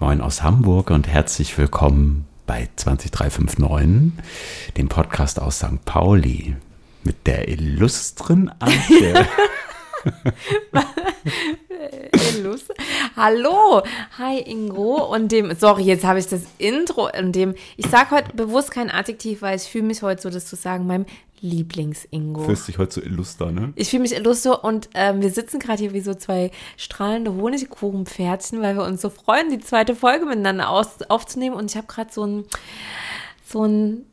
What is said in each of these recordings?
Moin aus Hamburg und herzlich willkommen bei 20359, dem Podcast aus St. Pauli mit der illustren. Illus. Hallo, hi Ingo und dem, sorry, jetzt habe ich das Intro in dem, ich sage heute bewusst kein Adjektiv, weil ich fühle mich heute so, das zu sagen, meinem Lieblings-Ingo. Fühlst dich heute so illuster, ne? Ich fühle mich illuster und ähm, wir sitzen gerade hier wie so zwei strahlende Honigkuchenpferdchen, weil wir uns so freuen, die zweite Folge miteinander aus, aufzunehmen und ich habe gerade so ein, so ein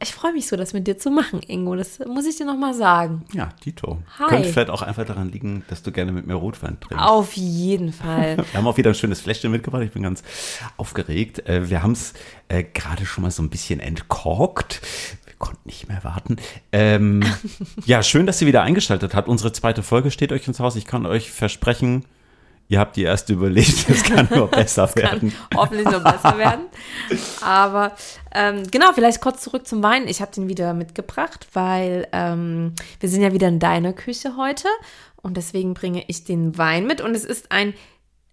ich freue mich so, das mit dir zu machen, Ingo. Das muss ich dir nochmal sagen. Ja, Tito. Hi. Könnte vielleicht auch einfach daran liegen, dass du gerne mit mir Rotwein trinkst. Auf jeden Fall. Wir haben auch wieder ein schönes Fläschchen mitgebracht. Ich bin ganz aufgeregt. Äh, Wir haben es äh, gerade schon mal so ein bisschen entkorkt. Wir konnten nicht mehr warten. Ähm, ja, schön, dass ihr wieder eingeschaltet habt. Unsere zweite Folge steht euch ins Haus. Ich kann euch versprechen, ihr habt die erste überlegt. Es kann nur besser werden. Hoffentlich noch besser werden. Aber ähm, genau, vielleicht kurz zurück zum Wein. Ich habe den wieder mitgebracht, weil ähm, wir sind ja wieder in deiner Küche heute und deswegen bringe ich den Wein mit und es ist ein,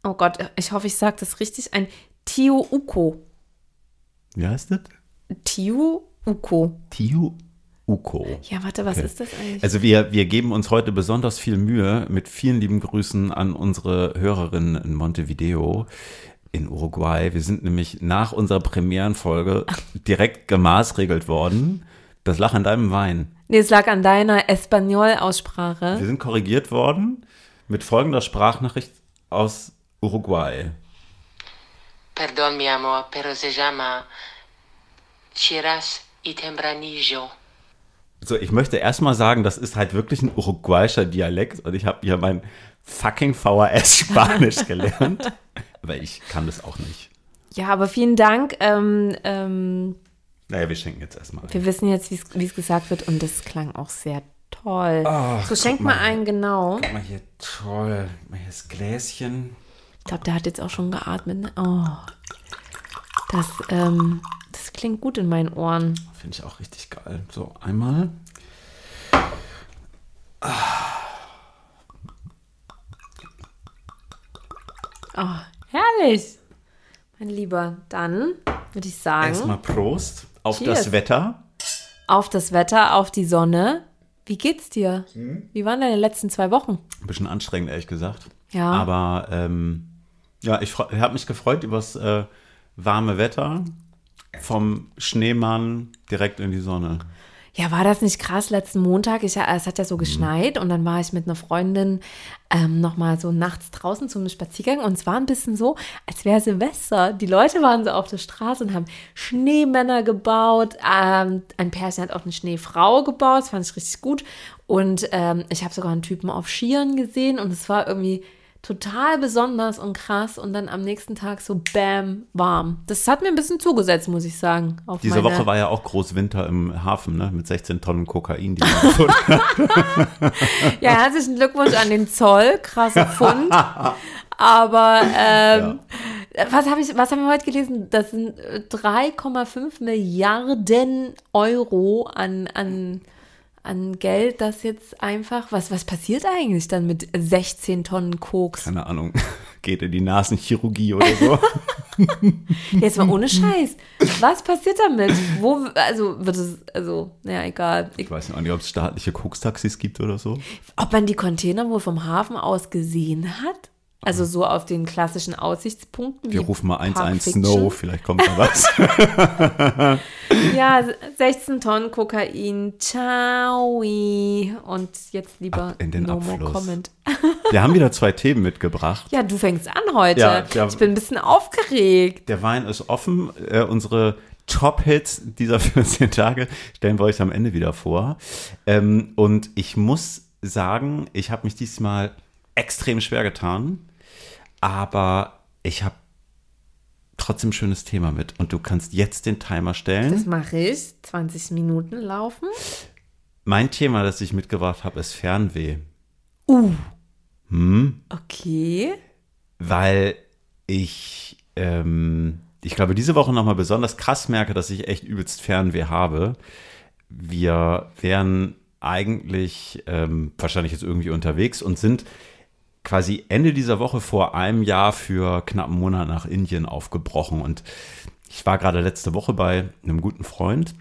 oh Gott, ich hoffe, ich sage das richtig, ein Tio Uko. Wie heißt das? Tio Uko. Tiu Uko. Ja, warte, was Okay. ist das eigentlich? Also wir, wir geben uns heute besonders viel Mühe mit vielen lieben Grüßen an unsere Hörerinnen in Montevideo in Uruguay. Wir sind nämlich nach unserer Premierenfolge direkt gemaßregelt worden. Das lag an deinem Wein. nee, es lag an deiner Espanol-Aussprache. Wir sind korrigiert worden mit folgender Sprachnachricht aus Uruguay. Perdón, mi amor, pero se llama Chiras y Tempranillo. So, ich möchte erstmal sagen, das ist halt wirklich ein uruguayischer Dialekt und ich habe hier mein fucking VHS Spanisch gelernt. Aber ich kann das auch nicht. Ja, aber vielen Dank. Ähm, ähm, Naja, wir schenken jetzt erstmal. Wir wissen jetzt, wie es- gesagt wird und das klang auch sehr toll. Ach, so schenk mal mal. einen, genau. Guck mal hier, toll. Guck mal hier das Gläschen. Ich glaube, der hat jetzt auch schon geatmet. Ne? Oh, das, ähm, das klingt gut in meinen Ohren. Finde ich auch richtig geil. So, einmal. Oh, herrlich. Mein Lieber, dann würde ich sagen, Erstmal Prost auf Cheers. das Wetter. auf das Wetter, auf die Sonne. Wie geht's dir? Hm? Wie waren deine letzten zwei Wochen? Ein bisschen anstrengend, ehrlich gesagt. Ja. Aber ähm, ja, ich habe mich gefreut über das äh, warme Wetter. Vom Schneemann direkt in die Sonne. Ja, war das nicht krass letzten Montag? Ich, es hat ja so geschneit und dann war ich mit einer Freundin ähm, nochmal so nachts draußen zum Spaziergang und es war ein bisschen so, als wäre Silvester. Die Leute waren so auf der Straße und haben Schneemänner gebaut. Ähm, ein Pärchen hat auch eine Schneefrau gebaut, das fand ich richtig gut. Und ähm, ich habe sogar einen Typen auf Skiern gesehen und es war irgendwie total besonders und krass und dann am nächsten Tag so bam, warm. Das hat mir ein bisschen zugesetzt, muss ich sagen. Auf Diese Woche war ja auch Großwinter im Hafen, ne? Mit 16 Tonnen Kokain, die man gefunden hat. Ja, herzlichen Glückwunsch an den Zoll, krasser Fund. Aber ähm, was habe ich, was haben wir heute gelesen? Das sind äh, 3,5 Milliarden Euro an, an, an Geld, das jetzt einfach. Was, was passiert eigentlich dann mit 16 Tonnen Koks? Keine Ahnung. Geht in die Nasenchirurgie oder so. Jetzt mal ohne Scheiß. Was passiert damit? Wo, also wird es, also, naja, egal. Ich, Ich weiß auch nicht, ob es staatliche Kokstaxis gibt oder so. ob man die Container wohl vom Hafen aus gesehen hat? Also so auf den klassischen Aussichtspunkten. Wir rufen mal Pulp 1-1 Fiction. Snow, vielleicht kommt da was. Ja, 16 Tonnen Kokain. Ciao. Und jetzt lieber Ab in den no more Abfluss. comment. Wir haben wieder zwei Themen mitgebracht. Ja, du fängst an heute. Ja, ja. Ich bin ein bisschen aufgeregt. Der Wein ist offen. Äh, unsere Top-Hits dieser 14 Tage stellen wir euch am Ende wieder vor. Ähm, und ich muss sagen, ich habe mich diesmal extrem schwer getan, aber ich habe trotzdem ein schönes Thema mit. Und du kannst jetzt den Timer stellen. Das mache ich. 20 Minuten laufen. mein Thema, das ich mitgebracht habe, ist Fernweh. Uh. Okay. weil ich, ähm, ich glaube, diese Woche nochmal besonders krass merke, dass ich echt übelst Fernweh habe. Wir wären eigentlich ähm, wahrscheinlich jetzt irgendwie unterwegs und sind quasi Ende dieser Woche vor einem Jahr für knapp einen Monat nach Indien aufgebrochen. Und ich war gerade letzte Woche bei einem guten Freund.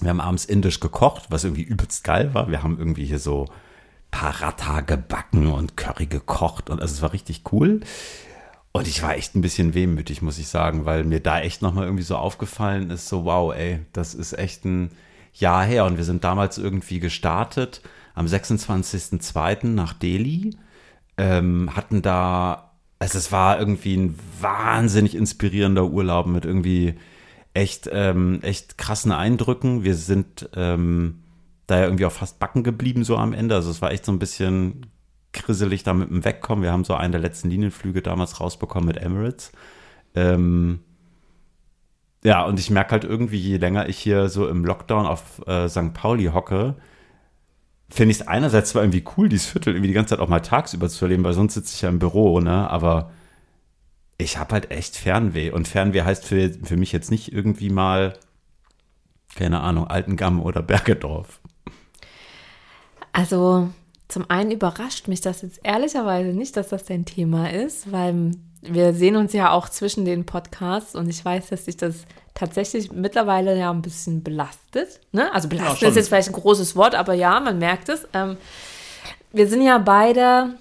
Wir haben abends indisch gekocht, was irgendwie übelst geil war. Wir haben irgendwie hier so Paratha gebacken und Curry gekocht und also es war richtig cool. Und ich war echt ein bisschen wehmütig, muss ich sagen, weil mir da echt nochmal irgendwie so aufgefallen ist, so wow, ey, das ist echt ein Jahr her. Und wir sind damals irgendwie gestartet am 26.02. nach Delhi, ähm, hatten da, also es war irgendwie ein wahnsinnig inspirierender Urlaub mit irgendwie echt, ähm, echt krassen Eindrücken. Wir sind ähm, da ja irgendwie auch fast backen geblieben so am Ende. Also es war echt so ein bisschen krisselig da mit dem Wegkommen. Wir haben so einen der letzten Linienflüge damals rausbekommen mit Emirates. Ähm, ja, und ich merke halt irgendwie, je länger ich hier so im Lockdown auf äh, St. Pauli hocke, finde ich es einerseits zwar irgendwie cool, dieses Viertel irgendwie die ganze Zeit auch mal tagsüber zu erleben, weil sonst sitze ich ja im Büro, ne? Aber ich habe halt echt Fernweh. Und Fernweh heißt für, für mich jetzt nicht irgendwie mal, keine Ahnung, Altengamm oder Bergedorf. Also zum einen überrascht mich das jetzt ehrlicherweise nicht, dass das dein Thema ist, weil wir sehen uns ja auch zwischen den Podcasts und ich weiß, dass sich das tatsächlich mittlerweile ja ein bisschen belastet. Ne? Also belastet Ja, ist jetzt vielleicht ein großes Wort, aber ja, man merkt es. Ähm, wir sind ja beide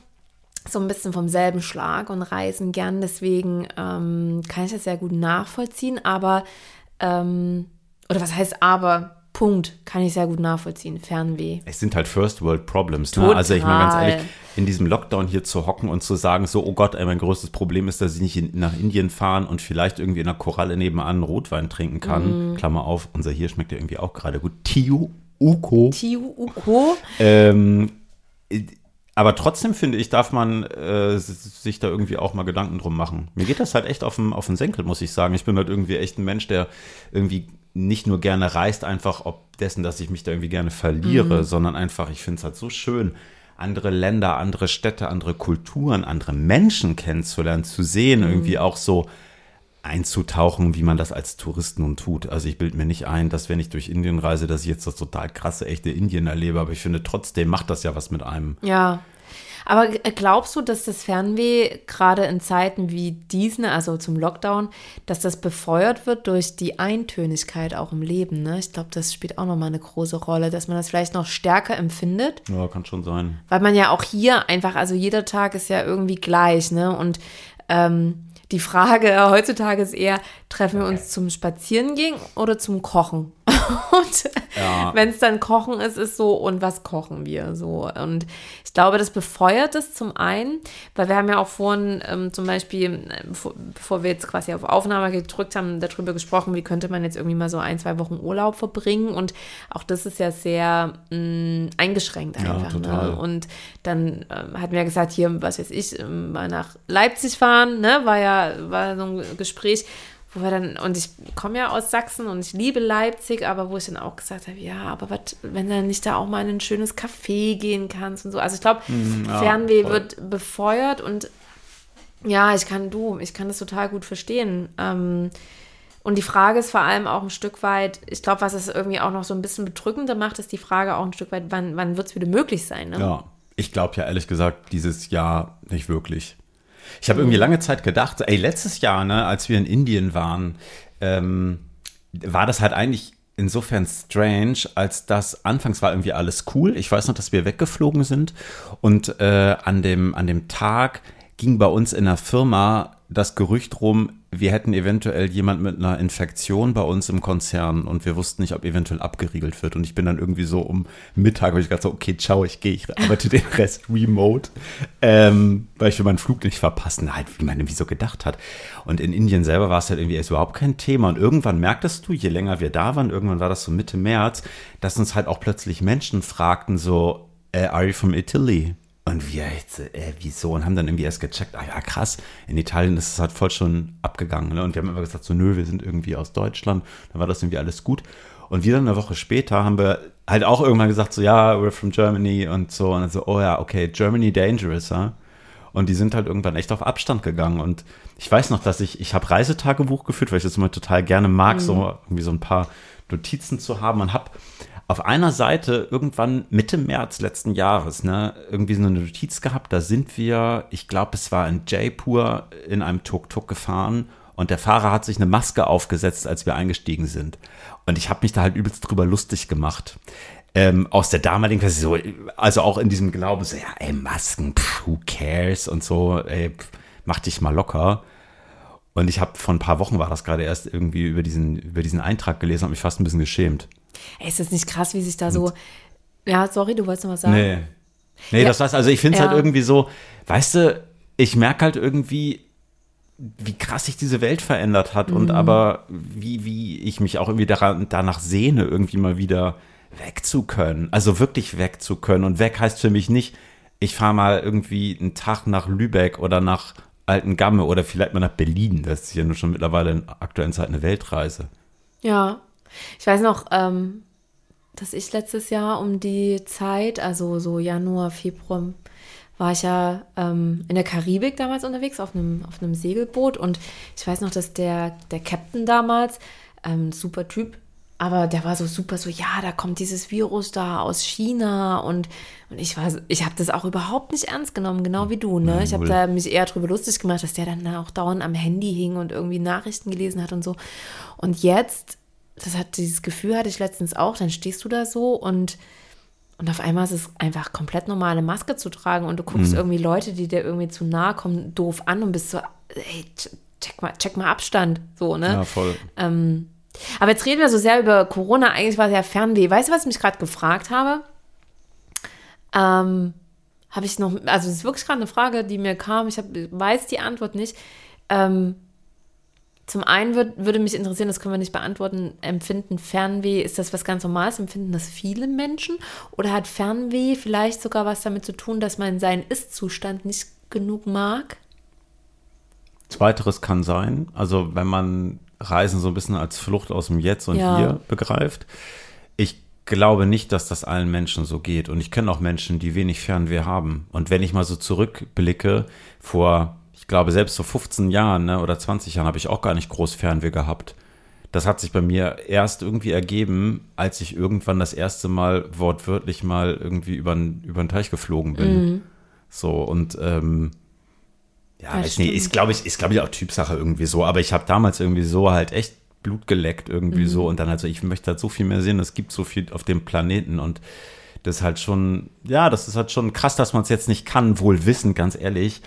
so ein bisschen vom selben Schlag und reisen gern, deswegen ähm, kann ich das sehr gut nachvollziehen, aber, ähm, oder was heißt aber, Punkt, kann ich sehr gut nachvollziehen, Fernweh. Es sind halt First World Problems. Ne? Also ich meine ganz ehrlich, in diesem Lockdown hier zu hocken und zu sagen, so, oh Gott, ey, mein größtes Problem ist, dass ich nicht in, nach Indien fahren und vielleicht irgendwie in einer Koralle nebenan Rotwein trinken kann. Klammer auf, unser hier schmeckt ja irgendwie auch gerade gut. Tiu Uko. Tiu Uko. Ähm, aber trotzdem finde ich, darf man äh, sich da irgendwie auch mal Gedanken drum machen. Mir geht das halt echt auf den, auf den Senkel, muss ich sagen. Ich bin halt irgendwie echt ein Mensch, der irgendwie nicht nur gerne reist, einfach ob dessen, dass ich mich da irgendwie gerne verliere, sondern einfach, ich finde es halt so schön, andere Länder, andere Städte, andere Kulturen, andere Menschen kennenzulernen, zu sehen, irgendwie auch so einzutauchen, wie man das als Tourist nun tut. Also ich bilde mir nicht ein, dass wenn ich durch Indien reise, dass ich jetzt das total krasse, echte Indien erlebe, aber ich finde trotzdem macht das ja was mit einem. Ja. Aber glaubst du, dass das Fernweh gerade in Zeiten wie diesen, also zum Lockdown, dass das befeuert wird durch die Eintönigkeit auch im Leben? Ne? Ich glaube, das spielt auch nochmal eine große Rolle, dass man das vielleicht noch stärker empfindet. Ja, kann schon sein. Weil man ja auch hier einfach, also jeder Tag ist ja irgendwie gleich, ne? Und ähm, die Frage heutzutage ist eher, treffen wir uns zum Spazierengehen oder zum Kochen? Und Ja. wenn es dann Kochen ist, ist so, und was kochen wir so? Und ich glaube, das befeuert es zum einen, weil wir haben ja auch vorhin ähm, zum Beispiel, äh, bevor, bevor wir jetzt quasi auf Aufnahme gedrückt haben, darüber gesprochen, wie könnte man jetzt irgendwie mal so ein, zwei Wochen Urlaub verbringen. Und auch das ist ja sehr mh, eingeschränkt Ja, einfach. total. Ne? Und dann ähm, hatten wir ja gesagt, hier, was weiß ich, ähm, mal nach Leipzig fahren, ne? War ja war so ein Gespräch, wo wir dann, und ich komme ja aus Sachsen und ich liebe Leipzig, aber wo ich dann auch gesagt habe, ja, aber was, wenn du nicht da auch mal in ein schönes Café gehen kannst und so. Also ich glaube, ja, Fernweh voll. wird befeuert und ja, ich kann du, ich kann das total gut verstehen. Ähm, und die Frage ist vor allem auch ein Stück weit, ich glaube, was es irgendwie auch noch so ein bisschen bedrückender macht, ist die Frage auch ein Stück weit, wann, wann wird es wieder möglich sein? Ne? Ja, ich glaube ja ehrlich gesagt dieses Jahr nicht wirklich. Ich habe irgendwie lange Zeit gedacht, ey, letztes Jahr, ne, als wir in Indien waren, ähm, war das halt eigentlich insofern strange, als das anfangs war irgendwie alles cool. Ich weiß noch, dass wir weggeflogen sind und äh, an, dem, an dem Tag ging bei uns in der Firma das Gerücht rum, wir hätten eventuell jemand mit einer Infektion bei uns im Konzern und wir wussten nicht, ob eventuell abgeriegelt wird. Und ich bin dann irgendwie so um Mittag, habe ich gedacht, so, okay, ciao, ich gehe, ich arbeite den Rest remote, ähm, weil ich will meinen Flug nicht verpassen, halt, wie man irgendwie so gedacht hat. Und in Indien selber war es halt irgendwie erst überhaupt kein Thema. Und irgendwann merktest du, je länger wir da waren, irgendwann war das so Mitte März, dass uns halt auch plötzlich Menschen fragten, so, äh, are you from Italy? Und wir jetzt, äh, wieso? Und haben dann irgendwie erst gecheckt, ah ja, krass, in Italien ist es halt voll schon abgegangen. Ne? Und wir haben immer gesagt, so, nö, wir sind irgendwie aus Deutschland. Dann war das irgendwie alles gut. Und wieder eine Woche später haben wir halt auch irgendwann gesagt, so, ja, we're from Germany und so. Und dann so, oh ja, okay, Germany dangerous, ja. Und die sind halt irgendwann echt auf Abstand gegangen. Und ich weiß noch, dass ich, ich habe Reisetagebuch geführt, weil ich das immer total gerne mag, so irgendwie so ein paar Notizen zu haben und habe auf einer Seite irgendwann Mitte März letzten Jahres, ne, irgendwie so eine Notiz gehabt, da sind wir, ich glaube, es war in Jaipur in einem Tuk-Tuk gefahren und der Fahrer hat sich eine Maske aufgesetzt, als wir eingestiegen sind. Und ich habe mich da halt übelst drüber lustig gemacht. Ähm, aus der damaligen so, also auch in diesem Glauben, so, ja, ey, Masken, pff, who cares und so, ey, pff, mach dich mal locker. Und ich habe vor ein paar Wochen war das gerade erst irgendwie über diesen, über diesen Eintrag gelesen, habe mich fast ein bisschen geschämt. Ey, ist das nicht krass, wie sich da so. Ja, sorry, du wolltest noch was sagen? Nee. Nee, Ja. das war's. Also ich finde es Ja. halt irgendwie so, weißt du, ich merke halt irgendwie, wie krass sich diese Welt verändert hat Mhm. und aber wie, wie ich mich auch irgendwie daran, danach sehne, irgendwie mal wieder weg zu können. Also wirklich weg zu können. Und weg heißt für mich nicht, ich fahre mal irgendwie einen Tag nach Lübeck oder nach Altengamme oder vielleicht mal nach Berlin. Das ist ja nun schon mittlerweile in aktuellen Zeiten eine Weltreise. Ja. Ich weiß noch, ähm, dass ich letztes Jahr um die Zeit, also so Januar, Februar, war ich ja ähm, in der Karibik damals unterwegs auf einem, auf einem Segelboot und ich weiß noch, dass der, der Captain damals, ähm, super Typ, aber der war so super so, ja, da kommt dieses Virus da aus China und, und ich war, ich habe das auch überhaupt nicht ernst genommen, genau wie du, ne? Ich habe da mich eher drüber lustig gemacht, dass der dann auch dauernd am Handy hing und irgendwie Nachrichten gelesen hat und so. Und jetzt, das hat dieses Gefühl hatte ich letztens auch, dann stehst du da so und und auf einmal ist es einfach komplett normal, eine Maske zu tragen und du Mhm. guckst irgendwie Leute, die dir irgendwie zu nahe kommen, doof an und bist so, ey, check mal, check mal Abstand, so, ne? Ja, voll. Ähm, aber jetzt reden wir so sehr über Corona. Eigentlich war es ja Fernweh. Weißt du, was ich mich gerade gefragt habe? Ähm, habe ich noch, also es ist wirklich gerade eine Frage, die mir kam. Ich hab, weiß die Antwort nicht. Ähm, zum einen würd, würde mich interessieren, das können wir nicht beantworten, empfinden Fernweh, ist das was ganz Normales? Empfinden das viele Menschen? Oder hat Fernweh vielleicht sogar was damit zu tun, dass man seinen Ist-Zustand nicht genug mag? Zweiteres kann sein, also wenn man Reisen so ein bisschen als Flucht aus dem Jetzt und Ja. Hier begreift. Ich glaube nicht, dass das allen Menschen so geht. Und ich kenne auch Menschen, die wenig Fernweh haben. Und wenn ich mal so zurückblicke, vor, glaube, selbst vor 15 Jahren ne, oder 20 Jahren habe ich auch gar nicht groß Fernweh gehabt. Das hat sich bei mir erst irgendwie ergeben, als ich irgendwann das erste Mal wortwörtlich mal irgendwie über den, Teich geflogen bin. So, und ähm, ja, Ja, weiß nicht, ist glaube ich, ist glaube ich auch Typsache irgendwie so, aber ich habe damals irgendwie so halt echt Blut geleckt irgendwie so und dann also ich möchte halt so viel mehr sehen, es gibt so viel auf dem Planeten und das ist halt schon, ja, das ist halt schon krass, dass man es jetzt nicht kann, wohl wissend, ganz ehrlich.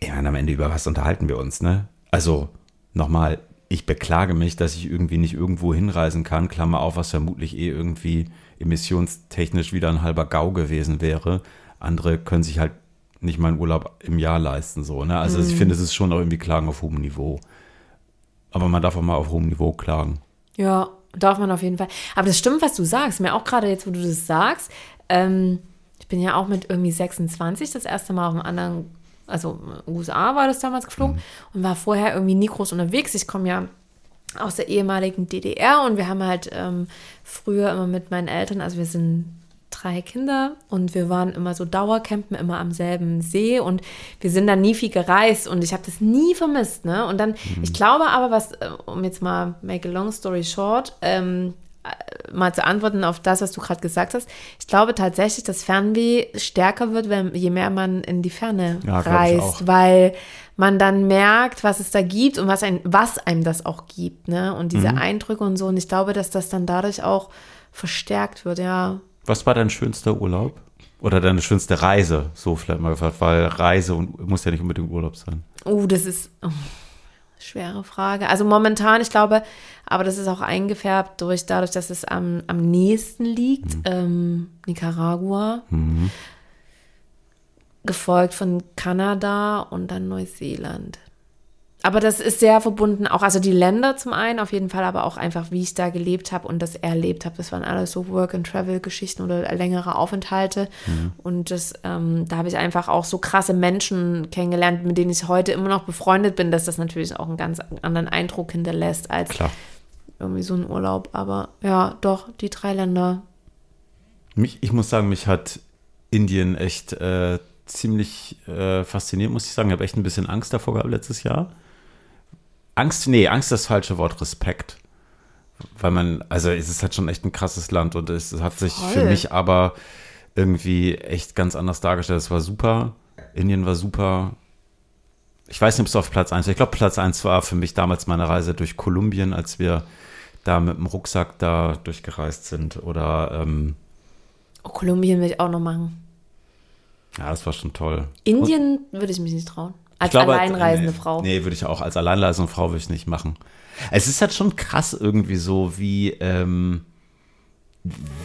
Ich meine, am Ende über was unterhalten wir uns, ne? Also, nochmal, ich beklage mich, dass ich irgendwie nicht irgendwo hinreisen kann, Klammer auf, was vermutlich eh irgendwie emissionstechnisch wieder ein halber GAU gewesen wäre. Andere können sich halt nicht mal einen Urlaub im Jahr leisten, so, ne? Also ich finde, es ist schon auch irgendwie Klagen auf hohem Niveau. Aber man darf auch mal auf hohem Niveau klagen. Ja, darf man auf jeden Fall. Aber das stimmt, was du sagst. Mir auch gerade jetzt, wo du das sagst. Ähm, ich bin ja auch mit irgendwie 26 das erste Mal auf einem anderen, also USA war das damals geflogen und war vorher irgendwie nie groß unterwegs. Ich komme ja aus der ehemaligen DDR und wir haben halt ähm, früher immer mit meinen Eltern, also wir sind drei Kinder und wir waren immer so Dauercampen, immer am selben See und wir sind dann nie viel gereist und ich habe das nie vermisst, ne? Und dann, ich glaube aber, was, äh, um jetzt mal make a long story short, ähm, äh, mal zu antworten auf das, was du gerade gesagt hast, ich glaube tatsächlich, dass Fernweh stärker wird, wenn, je mehr man in die Ferne Ja, reist, weil man dann merkt, was es da gibt und was, ein, was einem das auch gibt, ne? Und Mhm. diese Eindrücke und so. Und ich glaube, dass das dann dadurch auch verstärkt wird, ja. Was war dein schönster Urlaub? Oder deine schönste Reise? So vielleicht mal gefragt, weil Reise und muss ja nicht unbedingt Urlaub sein. Oh, das ist oh, schwere Frage. Also momentan, ich glaube, aber das ist auch eingefärbt durch dadurch, dass es am, am nächsten liegt, ähm, Nicaragua, gefolgt von Kanada und dann Neuseeland. Aber das ist sehr verbunden, auch also die Länder zum einen auf jeden Fall, aber auch einfach, wie ich da gelebt habe und das erlebt habe. Das waren alles so Work-and-Travel-Geschichten oder längere Aufenthalte. Und das, ähm, da habe ich einfach auch so krasse Menschen kennengelernt, mit denen ich heute immer noch befreundet bin, dass das natürlich auch einen ganz anderen Eindruck hinterlässt als Klar. irgendwie so ein Urlaub. Aber ja, doch, die drei Länder. Mich, ich muss sagen, mich hat Indien echt äh, ziemlich äh, fasziniert, muss ich sagen. Ich habe echt ein bisschen Angst davor gehabt letztes Jahr. Angst, nee, Angst ist das falsche Wort, Respekt. weil man, also es ist halt schon echt ein krasses Land und es hat sich Voll. für mich aber irgendwie echt ganz anders dargestellt. Es war super, Indien war super. Ich weiß nicht, ob es auf Platz 1 war. Ich glaube, Platz 1 war für mich damals meine Reise durch Kolumbien, als wir da mit dem Rucksack da durchgereist sind. Oder, ähm, Oh, Kolumbien will ich auch noch machen. ja, das war schon toll. Indien würde ich mich nicht trauen. Als glaube, alleinreisende nee, Frau. Nee, würde ich auch. Als alleinreisende Frau würde ich nicht machen. Es ist halt schon krass irgendwie so, wie, ähm,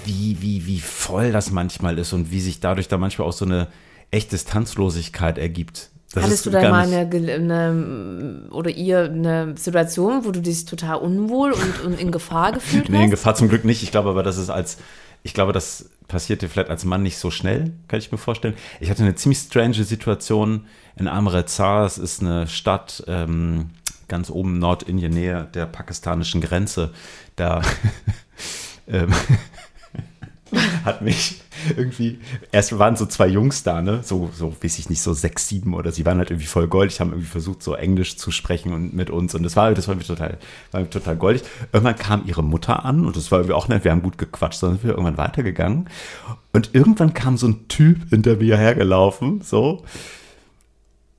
wie, wie, wie voll das manchmal ist und wie sich dadurch da manchmal auch so eine echte Distanzlosigkeit ergibt. Das Hattest du da mal eine, eine, oder ihr eine Situation, wo du dich total unwohl und, und in Gefahr gefühlt Nee, in hast? Gefahr zum Glück nicht. Ich glaube aber, das ist als, ich glaube, das passiert dir vielleicht als Mann nicht so schnell, kann ich mir vorstellen. Ich hatte eine ziemlich strange Situation in Amritsar. Das ist eine Stadt ähm, ganz oben Nordindien, nähe der pakistanischen Grenze. Da ähm, hat mich irgendwie, erst waren so zwei Jungs da, ne, so, so, weiß ich nicht, so sechs, sieben oder sie waren halt irgendwie voll goldig, haben irgendwie versucht, so Englisch zu sprechen und mit uns und das war, das war mir total, war mir total goldig. Irgendwann kam ihre Mutter an und das war irgendwie auch nett, wir haben gut gequatscht, sind wir irgendwann weitergegangen und irgendwann kam so ein Typ hinter mir hergelaufen, so,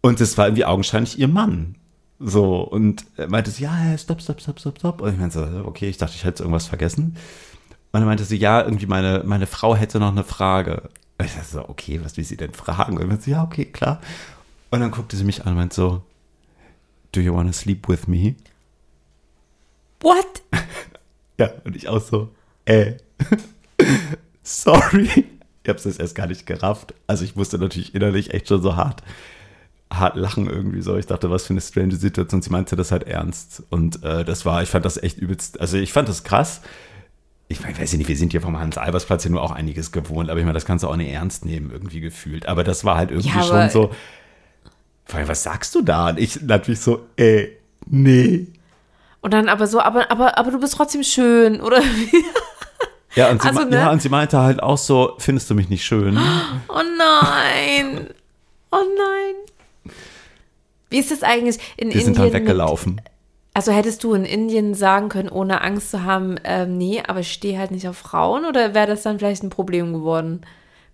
und das war irgendwie augenscheinlich ihr Mann. So, und meinte sie, ja, ja, stopp, stopp, stopp, stopp, stopp. Und ich meinte so, okay, ich dachte, ich hätte irgendwas vergessen. Und dann meinte sie, ja, irgendwie meine, meine Frau hätte noch eine Frage. Und ich dachte so, okay, was will sie denn fragen? Und meinte so, ja, okay, klar. Und dann guckte sie mich an und meinte so, do you want to sleep with me? What? Ja, und ich auch so, äh, sorry. Ich hab's das erst gar nicht gerafft. Also ich musste natürlich innerlich echt schon so hart, hart lachen irgendwie so. Ich dachte, was für eine strange Situation. Sie meinte das halt ernst. Und äh, das war, ich fand das echt übelst, also ich fand das krass. Ich weiß nicht, wir sind hier vom Hans-Albers-Platz ja nur auch einiges gewohnt, aber ich meine, das kannst du auch nicht ernst nehmen, irgendwie gefühlt. Aber das war halt irgendwie Ja, schon so, vor allem, was sagst du da? Und ich natürlich so, ey, nee. Und dann aber so, aber, aber, aber du bist trotzdem schön, oder? wie? Ja, und sie, Also, ne? ja, und sie meinte halt auch so, findest du mich nicht schön? Oh nein. Oh nein. Wie ist das eigentlich in Wir Indien? sind dann mit- weggelaufen. Also hättest du in Indien sagen können, ohne Angst zu haben, ähm, nee, aber ich stehe halt nicht auf Frauen? Oder wäre das dann vielleicht ein Problem geworden,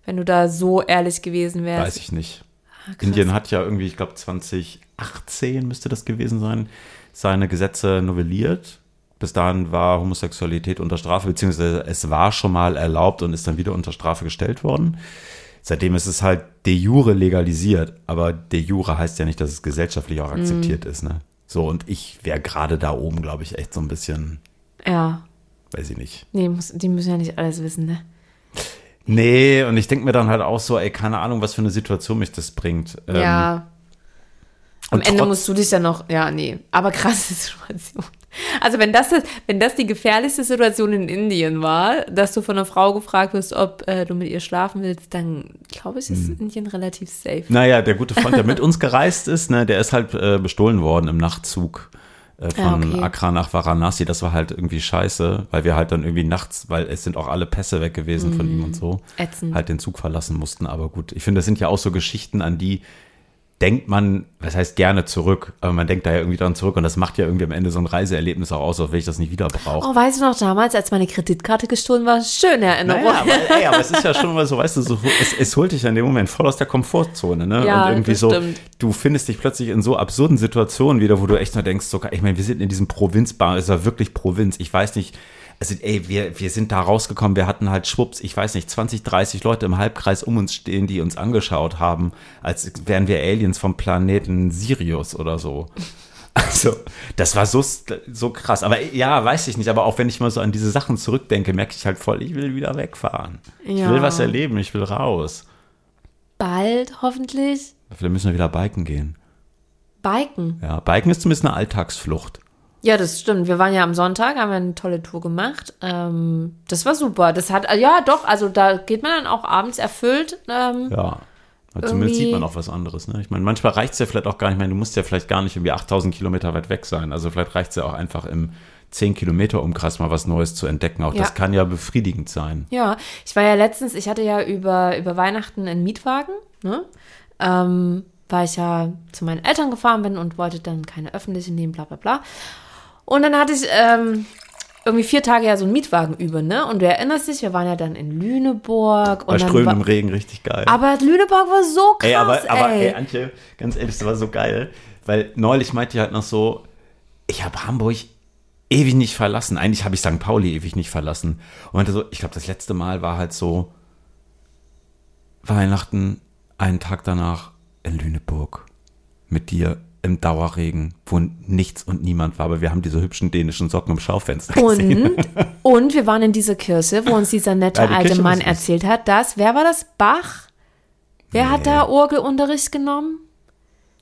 wenn du da so ehrlich gewesen wärst? Weiß ich nicht. Krass. Indien hat ja irgendwie, ich glaube 2018 müsste das gewesen sein, seine Gesetze novelliert. Bis dahin war Homosexualität unter Strafe, beziehungsweise es war schon mal erlaubt und ist dann wieder unter Strafe gestellt worden. Seitdem ist es halt de jure legalisiert, aber de jure heißt ja nicht, dass es gesellschaftlich auch Mhm. akzeptiert ist. Ne? So, und ich wäre gerade da oben, glaube ich, echt so ein bisschen, Ja. weiß ich nicht. Nee, muss, die müssen ja nicht alles wissen, ne? Nee, und ich denke mir dann halt auch so, ey, keine Ahnung, was für eine Situation mich das bringt. Ähm, ja. Am und Ende musst du dich ja noch, ja, nee, aber krasse Situation. Also wenn das, wenn das die gefährlichste Situation in Indien war, dass du von einer Frau gefragt wirst, ob äh, du mit ihr schlafen willst, dann glaube ich, Hm. ist Indien relativ safe. Naja, der gute Freund, der mit uns gereist ist, ne, der ist halt äh, bestohlen worden im Nachtzug äh, von Ah, okay. Accra nach Varanasi. Das war halt irgendwie scheiße, weil wir halt dann irgendwie nachts, weil es sind auch alle Pässe weg gewesen von ihm und so, Ätzend. halt den Zug verlassen mussten. Aber gut, ich finde, das sind ja auch so Geschichten, an die denkt man, was heißt gerne zurück, aber man denkt da ja irgendwie dran zurück und das macht ja irgendwie am Ende so ein Reiseerlebnis auch aus, als wenn ich das nicht wieder brauche. Oh, weißt du noch damals, als meine Kreditkarte gestohlen war? Schöne Erinnerung. Naja, aber, ey, aber es ist ja schon mal so, weißt du, so, es, es holt dich in dem Moment voll aus der Komfortzone, ne? Ja, und irgendwie so, stimmt. du findest dich plötzlich in so absurden Situationen wieder, wo du echt nur denkst, so, ich meine, wir sind in diesem Provinzbahn, es ist ja wirklich Provinz, ich weiß nicht, also ey, wir, wir sind da rausgekommen, wir hatten halt schwupps, ich weiß nicht, 20, 30 Leute im Halbkreis um uns stehen, die uns angeschaut haben, als wären wir Aliens vom Planeten Sirius oder so. Also, das war so, so krass. Aber ja, weiß ich nicht. Aber auch wenn ich mal so an diese Sachen zurückdenke, merke ich halt voll, ich will wieder wegfahren. Ich Ja. will was erleben, ich will raus. Bald, hoffentlich. Vielleicht müssen wir wieder biken gehen. Biken. Ja, biken ist zumindest eine Alltagsflucht. Ja, das stimmt. Wir waren ja am Sonntag, haben wir eine tolle Tour gemacht. Ähm, das war super. Das hat, ja, doch, also da geht man dann auch abends erfüllt. Ähm, Ja. Aber zumindest Irgendwie- sieht man auch was anderes. Ne? Ich meine, manchmal reicht es ja vielleicht auch gar nicht. Ich meine, du musst ja vielleicht gar nicht irgendwie 8000 Kilometer weit weg sein. Also vielleicht reicht es ja auch einfach im 10 Kilometer Umkreis mal was Neues zu entdecken. Auch Ja. das kann ja befriedigend sein. Ja, ich war ja letztens, ich hatte ja über, über Weihnachten einen Mietwagen, ne? Ähm, weil ich ja zu meinen Eltern gefahren bin und wollte dann keine öffentliche nehmen, bla bla bla. Und dann hatte ich ähm, irgendwie vier Tage ja so einen Mietwagen über, ne? Und du erinnerst dich, wir waren ja dann in Lüneburg. Bei Strömen im Regen richtig geil. aber Lüneburg war so krass, ey, aber, aber ey. ey, Antje, ganz ehrlich, das war so geil. Weil neulich meinte ich halt noch so, ich habe Hamburg ewig nicht verlassen. Eigentlich habe ich St. Pauli ewig nicht verlassen. Und meinte so, ich glaube, das letzte Mal war halt so Weihnachten, einen Tag danach in Lüneburg mit dir im Dauerregen, wo nichts und niemand war, aber wir haben diese hübschen dänischen Socken im Schaufenster gesehen. Und, und wir waren in dieser Kirche, wo uns dieser nette Ja, die alte Mann erzählt hat, dass, wer war das? Bach? Wer hat da Orgelunterricht genommen?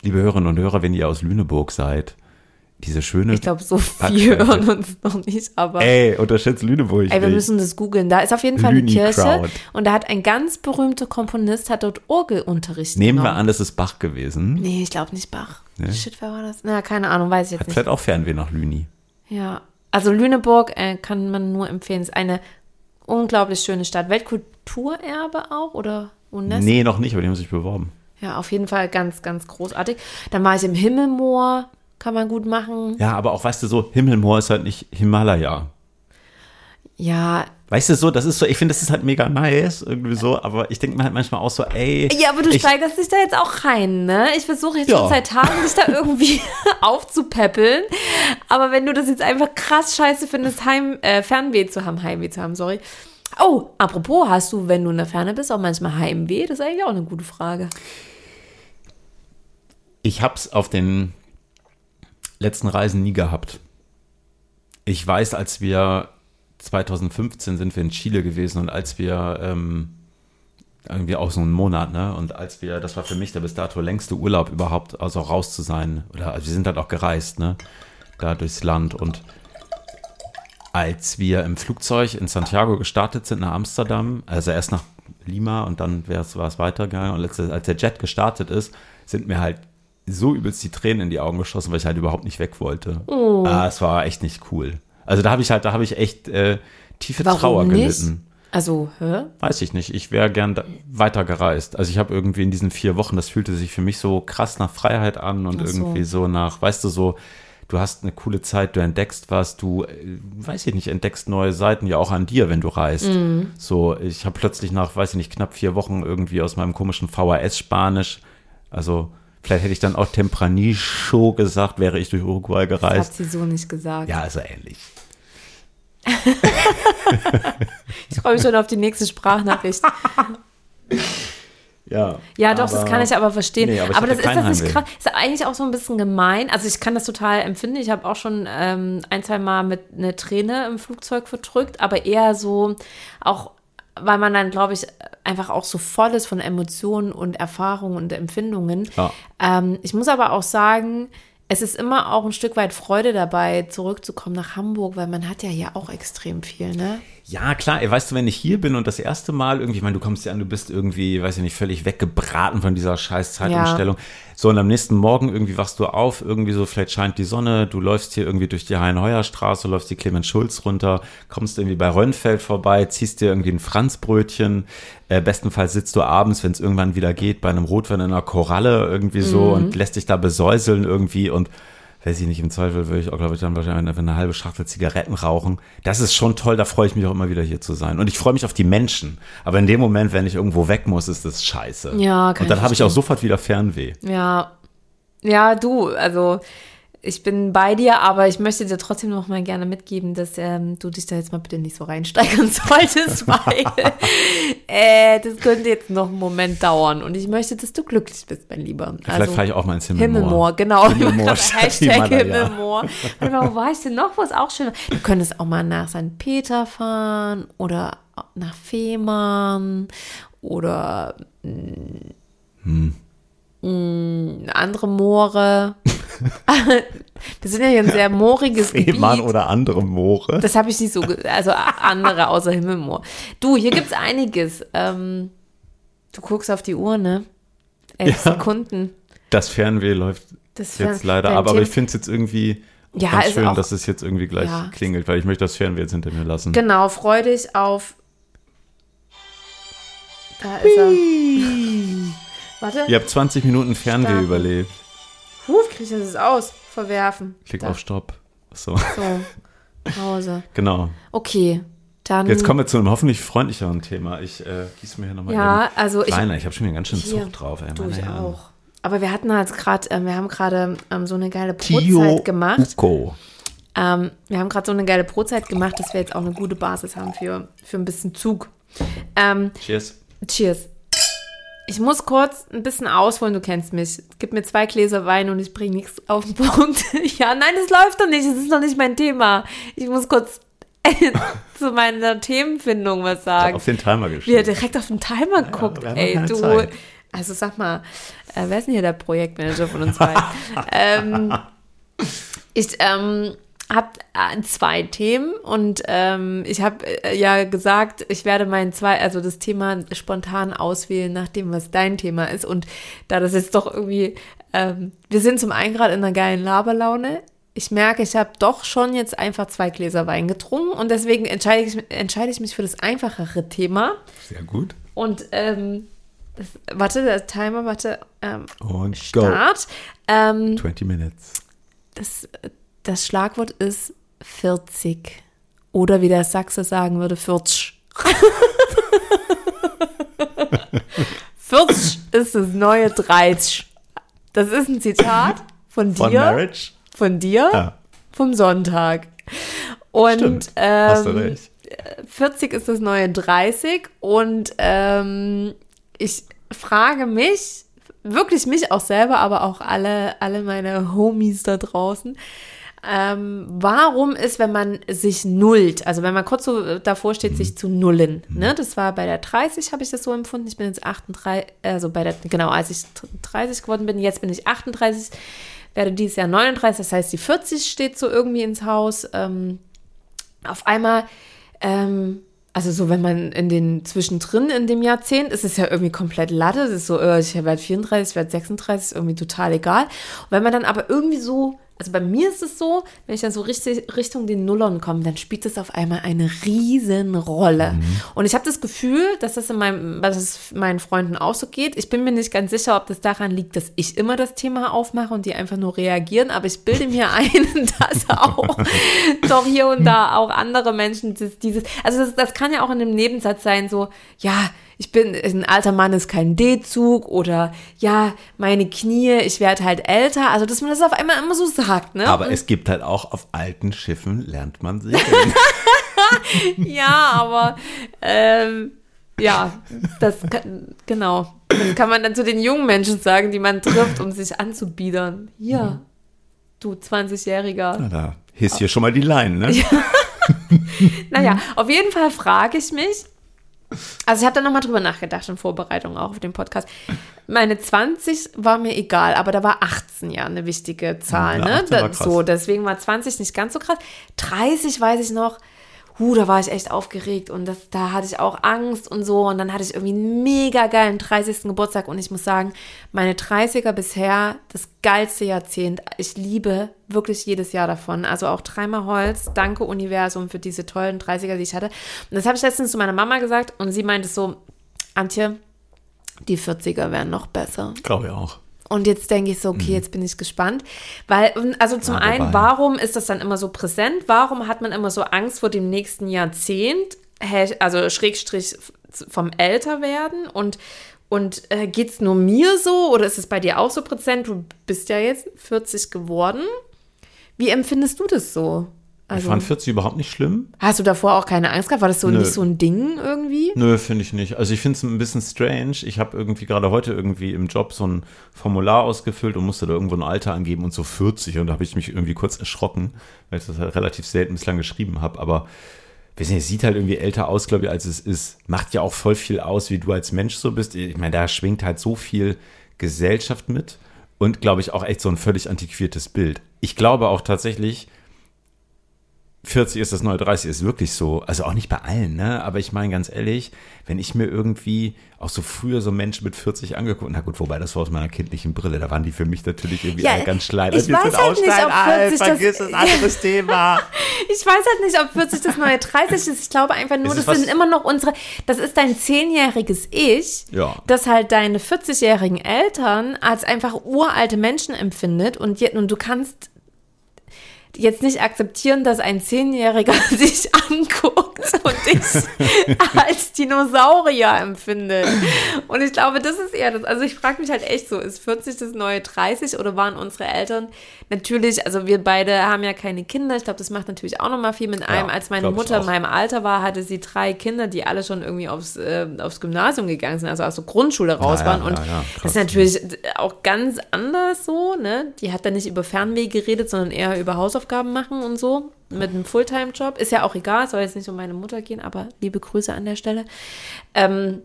Liebe Hörerinnen und Hörer, wenn ihr aus Lüneburg seid, diese schöne. Ich glaube, so viel hören uns noch nicht, aber. Ey, unterschätzt Lüneburg. Ey, wir nicht. müssen das googeln. Da ist auf jeden Fall eine Kirche und da hat ein ganz berühmter Komponist hat dort Orgelunterricht Nehmen wir genommen. an, das ist Bach gewesen. Nee, ich glaube nicht Bach. Nee? Shit, wer war das? Na, keine Ahnung, weiß ich jetzt Hat nicht. vielleicht auch Fernweh nach Lüni. Ja, also Lüneburg äh, kann man nur empfehlen. Ist eine unglaublich schöne Stadt. Weltkulturerbe auch oder UNESCO? Nee, noch nicht, aber die haben sich beworben. Ja, auf jeden Fall ganz, ganz großartig. Dann war ich im Himmelmoor, kann man gut machen. Ja, aber auch, weißt du, so, Himmelmoor ist halt nicht Himalaya. Ja, Weißt du, so, das ist so, ich finde, das ist halt mega nice, irgendwie so, aber ich denke mir halt manchmal auch so, ey. ja, aber du ich, steigerst dich da jetzt auch rein, ne? Ich versuche jetzt Ja. schon seit Tagen, dich da irgendwie aufzupäppeln. Aber wenn du das jetzt einfach krass scheiße findest, Heim, äh, Fernweh zu haben, Heimweh zu haben, sorry. Oh, apropos, hast du, wenn du in der Ferne bist, auch manchmal Heimweh? Das ist eigentlich auch eine gute Frage. Ich hab's auf den letzten Reisen nie gehabt. Ich weiß, als wir 2015 sind wir in Chile gewesen und als wir ähm, irgendwie auch so einen Monat, ne? Und als wir, das war für mich der bis dato längste Urlaub überhaupt, also raus zu sein. Oder also wir sind halt auch gereist, ne? Da durchs Land. Und als wir im Flugzeug in Santiago gestartet sind nach Amsterdam, also erst nach Lima und dann war es weitergegangen. Und als der Jet gestartet ist, sind mir halt so übelst die Tränen in die Augen geschossen, weil ich halt überhaupt nicht weg wollte. Ah, es war echt nicht cool. Also da habe ich halt, da habe ich echt äh, tiefe Warum Trauer nicht? gelitten. Also, hä? Weiß ich nicht. Ich wäre gern da weiter gereist. Also ich habe irgendwie in diesen vier Wochen, das fühlte sich für mich so krass nach Freiheit an und so. irgendwie so nach, weißt du, so, du hast eine coole Zeit, du entdeckst was, du, äh, weiß ich nicht, entdeckst neue Seiten ja auch an dir, wenn du reist. Mhm. So, ich habe plötzlich nach, weiß ich nicht, knapp vier Wochen irgendwie aus meinem komischen VHS-Spanisch, also vielleicht hätte ich dann auch Tempranicho gesagt, wäre ich durch Uruguay Das gereist. hat sie so nicht gesagt. Ja, also ähnlich. Ich freue mich schon auf die nächste Sprachnachricht. Ja. Ja, doch, das aber- kann ich aber verstehen. Nee, aber aber das ist das nicht krass. Ist eigentlich auch so ein bisschen gemein. Also ich kann das total empfinden. Ich habe auch schon ähm, ein, zwei Mal mit einer Träne im Flugzeug verdrückt, aber eher so auch, weil man dann, glaube ich, einfach auch so voll ist von Emotionen und Erfahrungen und Empfindungen. Ja. Ähm, ich muss aber auch sagen, es ist immer auch ein Stück weit Freude dabei, zurückzukommen nach Hamburg, weil man hat ja hier auch extrem viel, ne? Ja, klar, ey, weißt du, wenn ich hier bin und das erste Mal irgendwie, ich meine, du kommst ja an, du bist irgendwie, weiß ich nicht, völlig weggebraten von dieser scheiß Zeitumstellung. So, und am nächsten Morgen irgendwie wachst du auf, irgendwie so, vielleicht scheint die Sonne, du läufst hier irgendwie durch die Hein-Heuer-Straße, läufst die Clemens-Schulz runter, kommst irgendwie bei Rönnfeld vorbei, ziehst dir irgendwie ein Franzbrötchen, äh, bestenfalls sitzt du abends, wenn es irgendwann wieder geht, bei einem Rotwein in einer Koralle irgendwie so und lässt dich da besäuseln irgendwie und weiß ich nicht, im Zweifel würde ich auch, glaube ich, dann wahrscheinlich einfach eine halbe Schachtel Zigaretten rauchen. Das ist schon toll, da freue ich mich auch immer wieder hier zu sein. Und ich freue mich auf die Menschen. Aber in dem Moment, wenn ich irgendwo weg muss, ist das scheiße. Ja, kann Und dann habe ich auch sofort wieder Fernweh. Ja, ja, du, also ich bin bei dir, aber ich möchte dir trotzdem noch mal gerne mitgeben, dass ähm, du dich da jetzt mal bitte nicht so reinsteigern solltest, weil äh, das könnte jetzt noch einen Moment dauern und ich möchte, dass du glücklich bist, mein Lieber. Vielleicht fahre ich auch mal ins Himmelmoor. Himmelmoor, genau. Himmelmoor Hashtag. Himmelmoor. Warte mal, wo war ich denn noch? Wo ist auch schön? Du könntest auch mal nach St. Peter fahren oder nach Fehmarn oder mh, andere Moore. Wir sind ja hier ein sehr mooriges Fehmarn Gebiet. oder andere Moore. Das habe ich nicht so, also andere außer Himmelmoor. Du, hier gibt es einiges. Ähm, du guckst auf die Uhr, ne? Elf Ja. Sekunden. Das Fernweh läuft Das jetzt Fern- leider dein ab, aber ich finde es jetzt irgendwie Ja, ganz ist schön, auch- dass es jetzt irgendwie gleich Ja. klingelt, weil ich möchte das Fernweh jetzt hinter mir lassen. Genau, freu dich auf. Da ist er. Warte. Ihr habt 20 Minuten Fernweh Starten. überlebt. Ich das jetzt aus? Verwerfen. Klick Da. auf Stopp. So. So. Pause. Genau. Okay, dann. Jetzt kommen wir zu einem hoffentlich freundlicheren Thema. Ich äh, gieße mir hier nochmal Ja, also ich- Kleiner, ich habe schon wieder ganz schön Hier, Zucht drauf. Ey, Du, ich Herren. auch. Aber wir hatten halt gerade, ähm, wir haben gerade ähm, so eine geile Tio Brotzeit gemacht. Uko. Ähm, wir haben gerade so eine geile Brotzeit gemacht, dass wir jetzt auch eine gute Basis haben für, für ein bisschen Zug. Ähm, Cheers. cheers. Ich muss kurz ein bisschen ausholen, du kennst mich. Gib mir zwei Gläser Wein und ich bringe nichts auf den Punkt. ja, nein, das läuft doch nicht. Das ist noch nicht mein Thema. Ich muss kurz zu meiner Themenfindung was sagen. Auf den Timer Wie er geschrieben. direkt auf den Timer guckt, haben ey, du. Zeit. Also sag mal, äh, wer ist denn hier der Projektmanager von uns beiden? ähm, ich ähm, habe äh, zwei Themen und ähm, ich habe äh, ja gesagt, ich werde mein zwei, also das Thema spontan auswählen, nach dem, was dein Thema ist. Und da das jetzt doch irgendwie, ähm, wir sind zum einen gerade in einer geilen Laberlaune. Ich merke, ich habe doch schon jetzt einfach zwei Gläser Wein getrunken und deswegen entscheide ich, entscheide ich mich für das einfachere Thema. Sehr gut. Und ähm, das, warte, der Timer, warte, ähm, Und go. Start. Ähm, 20 Minutes. das, das Schlagwort ist 40. Oder wie der Sachse sagen würde, 40. 40 ist das neue 30. Das ist ein Zitat von dir. Von Marriage? Von dir Ja. vom Sonntag. Und Stimmt. ähm, Hast du recht. 40 ist das neue 30 und ähm, ich frage mich, wirklich mich auch selber, aber auch alle, alle meine Homies da draußen, ähm, warum ist, wenn man sich nullt, also wenn man kurz so davor steht, sich zu nullen, ne? Das war bei der 30, habe ich das so empfunden. Ich bin jetzt 38, also bei der, genau, als ich 30 geworden bin, jetzt bin ich 38, werde dieses Jahr 39, das heißt, die 40 steht so irgendwie ins Haus. Ähm, auf einmal, ähm, also so, wenn man in den zwischendrin in dem Jahrzehnt, ist es ja irgendwie komplett Latte. Es ist so, äh, ich werde 34, ich werde 36, ist irgendwie total egal. Und wenn man dann aber irgendwie so, also bei mir ist es so, wenn ich dann so richtig Richtung den Nullern komme, dann spielt es auf einmal eine riesen Rolle. Und ich habe das Gefühl, dass das in meinem, dass es meinen Freunden auch so geht. Ich bin mir nicht ganz sicher, ob das daran liegt, dass ich immer das Thema aufmache und die einfach nur reagieren, aber ich bilde mir ein, dass auch doch hier und da auch andere Menschen das, dieses, also das, das kann ja auch in einem Nebensatz sein, so, ja, ich bin, ein alter Mann ist kein D-Zug oder ja, meine Knie, ich werde halt älter. Also, dass man das auf einmal immer so sagt, ne? Aber Und- es gibt halt auch auf alten Schiffen lernt man segeln. Ja, aber ähm, ja, das kann, genau. Das kann man dann zu den jungen Menschen sagen, die man trifft, um sich anzubiedern. Hier, du 20-Jähriger. Na, da hisst hier schon mal die Line, ne? Naja, auf jeden Fall frage ich mich, also ich habe da nochmal drüber nachgedacht in Vorbereitung auch auf den Podcast. Meine 20 war mir egal, aber da war 18 ja eine wichtige Zahl, Ja, ne? 18 war Da, so, deswegen war 20 nicht ganz so krass. 30 weiß ich noch, huh, da war ich echt aufgeregt und das, da hatte ich auch Angst und so und dann hatte ich irgendwie einen mega geilen 30. Geburtstag und ich muss sagen, meine 30er bisher das geilste Jahrzehnt. Ich liebe wirklich jedes Jahr davon. Also auch dreimal Holz. Danke Universum für diese tollen 30er, die ich hatte. Und das habe ich letztens zu meiner Mama gesagt und sie meinte so, Antje, die 40er wären noch besser. Glaube ich auch. Und jetzt denke ich so, okay, jetzt bin ich gespannt. Weil, also zum Ja, einen, warum ist das dann immer so präsent? Warum hat man immer so Angst vor dem nächsten Jahrzehnt? Also Schrägstrich vom Älterwerden? Und, und äh, geht es nur mir so oder ist es bei dir auch so präsent? Du bist ja jetzt 40 geworden. Wie empfindest du das so? Ich Also, fand 40 überhaupt nicht schlimm. hast du davor auch keine Angst gehabt? War das so Nö. nicht so ein Ding irgendwie? Nö, finde ich nicht. Also ich finde es ein bisschen strange. Ich habe irgendwie gerade heute irgendwie im Job so ein Formular ausgefüllt und musste da irgendwo ein Alter angeben und so 40 und da habe ich mich irgendwie kurz erschrocken, weil ich das halt relativ selten bislang geschrieben habe. Aber weiß nicht, es sieht halt irgendwie älter aus, glaube ich, als es ist. Macht ja auch voll viel aus, wie du als Mensch so bist. Ich meine, da schwingt halt so viel Gesellschaft mit und glaube ich auch echt so ein völlig antiquiertes Bild. Ich glaube auch tatsächlich, 40 ist das neue 30 ist wirklich so, also auch nicht bei allen, ne? Aber ich meine ganz ehrlich, wenn ich mir irgendwie auch so früher so Menschen mit 40 angeguckt, na gut, wobei das war aus meiner kindlichen Brille, da waren die für mich natürlich irgendwie Ja, ganz schleim. ich weiß halt nicht, ob alt, 40 das- vergiss das anderes Thema. Ich weiß halt nicht, ob 40 das neue 30 ist. Ich glaube einfach nur, das was- sind immer noch unsere, das ist dein zehnjähriges Ich, Ja. das halt deine 40-jährigen Eltern als einfach uralte Menschen empfindet und, je- und du kannst, jetzt nicht akzeptieren, dass ein Zehnjähriger sich anguckt und ich als Dinosaurier empfindet. Und ich glaube, das ist eher das. Also ich frage mich halt echt so, ist 40 das neue 30 oder waren unsere Eltern natürlich, also wir beide haben ja keine Kinder. Ich glaube, das macht natürlich auch nochmal viel mit einem. Als meine Mutter in meinem Alter war, hatte sie drei Kinder, die alle schon irgendwie aufs, äh, aufs Gymnasium gegangen sind, also aus der Grundschule raus ja, waren. ja, Und ja, das ist natürlich auch ganz anders so, ne? Die hat dann nicht über Fernweh geredet, sondern eher über Hausaufgaben machen und so. Mit einem Fulltime-Job. Ist ja auch egal, soll jetzt nicht um meine Mutter gehen, aber liebe Grüße an der Stelle. Ähm,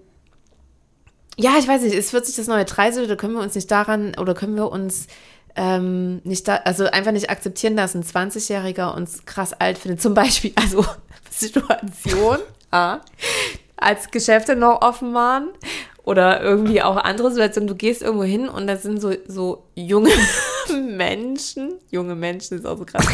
ja, ich weiß nicht, ist 40 das neue 30 oder können wir uns nicht daran oder können wir uns ähm, nicht da, also einfach nicht akzeptieren, dass ein 20-Jähriger uns krass alt findet. Zum Beispiel, also Situation, A, als Geschäfte noch offen waren oder irgendwie auch andere Situationen. Du gehst irgendwo hin und da sind so, so junge Menschen, junge Menschen ist auch so krass,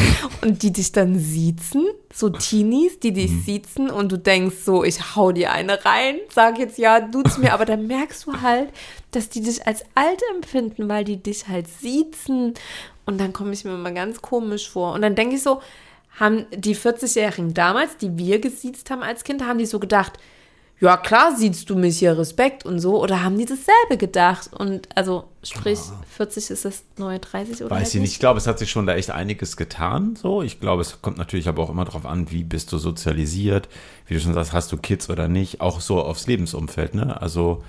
und die dich dann siezen, so Teenies, die dich siezen und du denkst so, ich hau dir eine rein, sag jetzt ja, du's mir, aber dann merkst du halt, dass die dich als alt empfinden, weil die dich halt siezen. Und dann komme ich mir immer ganz komisch vor. Und dann denke ich so, haben die 40-Jährigen damals, die wir gesiezt haben als Kind, haben die so gedacht, ja klar siehst du mich hier Respekt und so, oder haben die dasselbe gedacht? Und also sprich, 40 ist das neue 30 oder Weiß halt ich nicht. Ich glaube, es hat sich schon da echt einiges getan. So, ich glaube, es kommt natürlich aber auch immer darauf an, wie bist du sozialisiert, wie du schon sagst, hast du Kids oder nicht, auch so aufs Lebensumfeld, ne? Also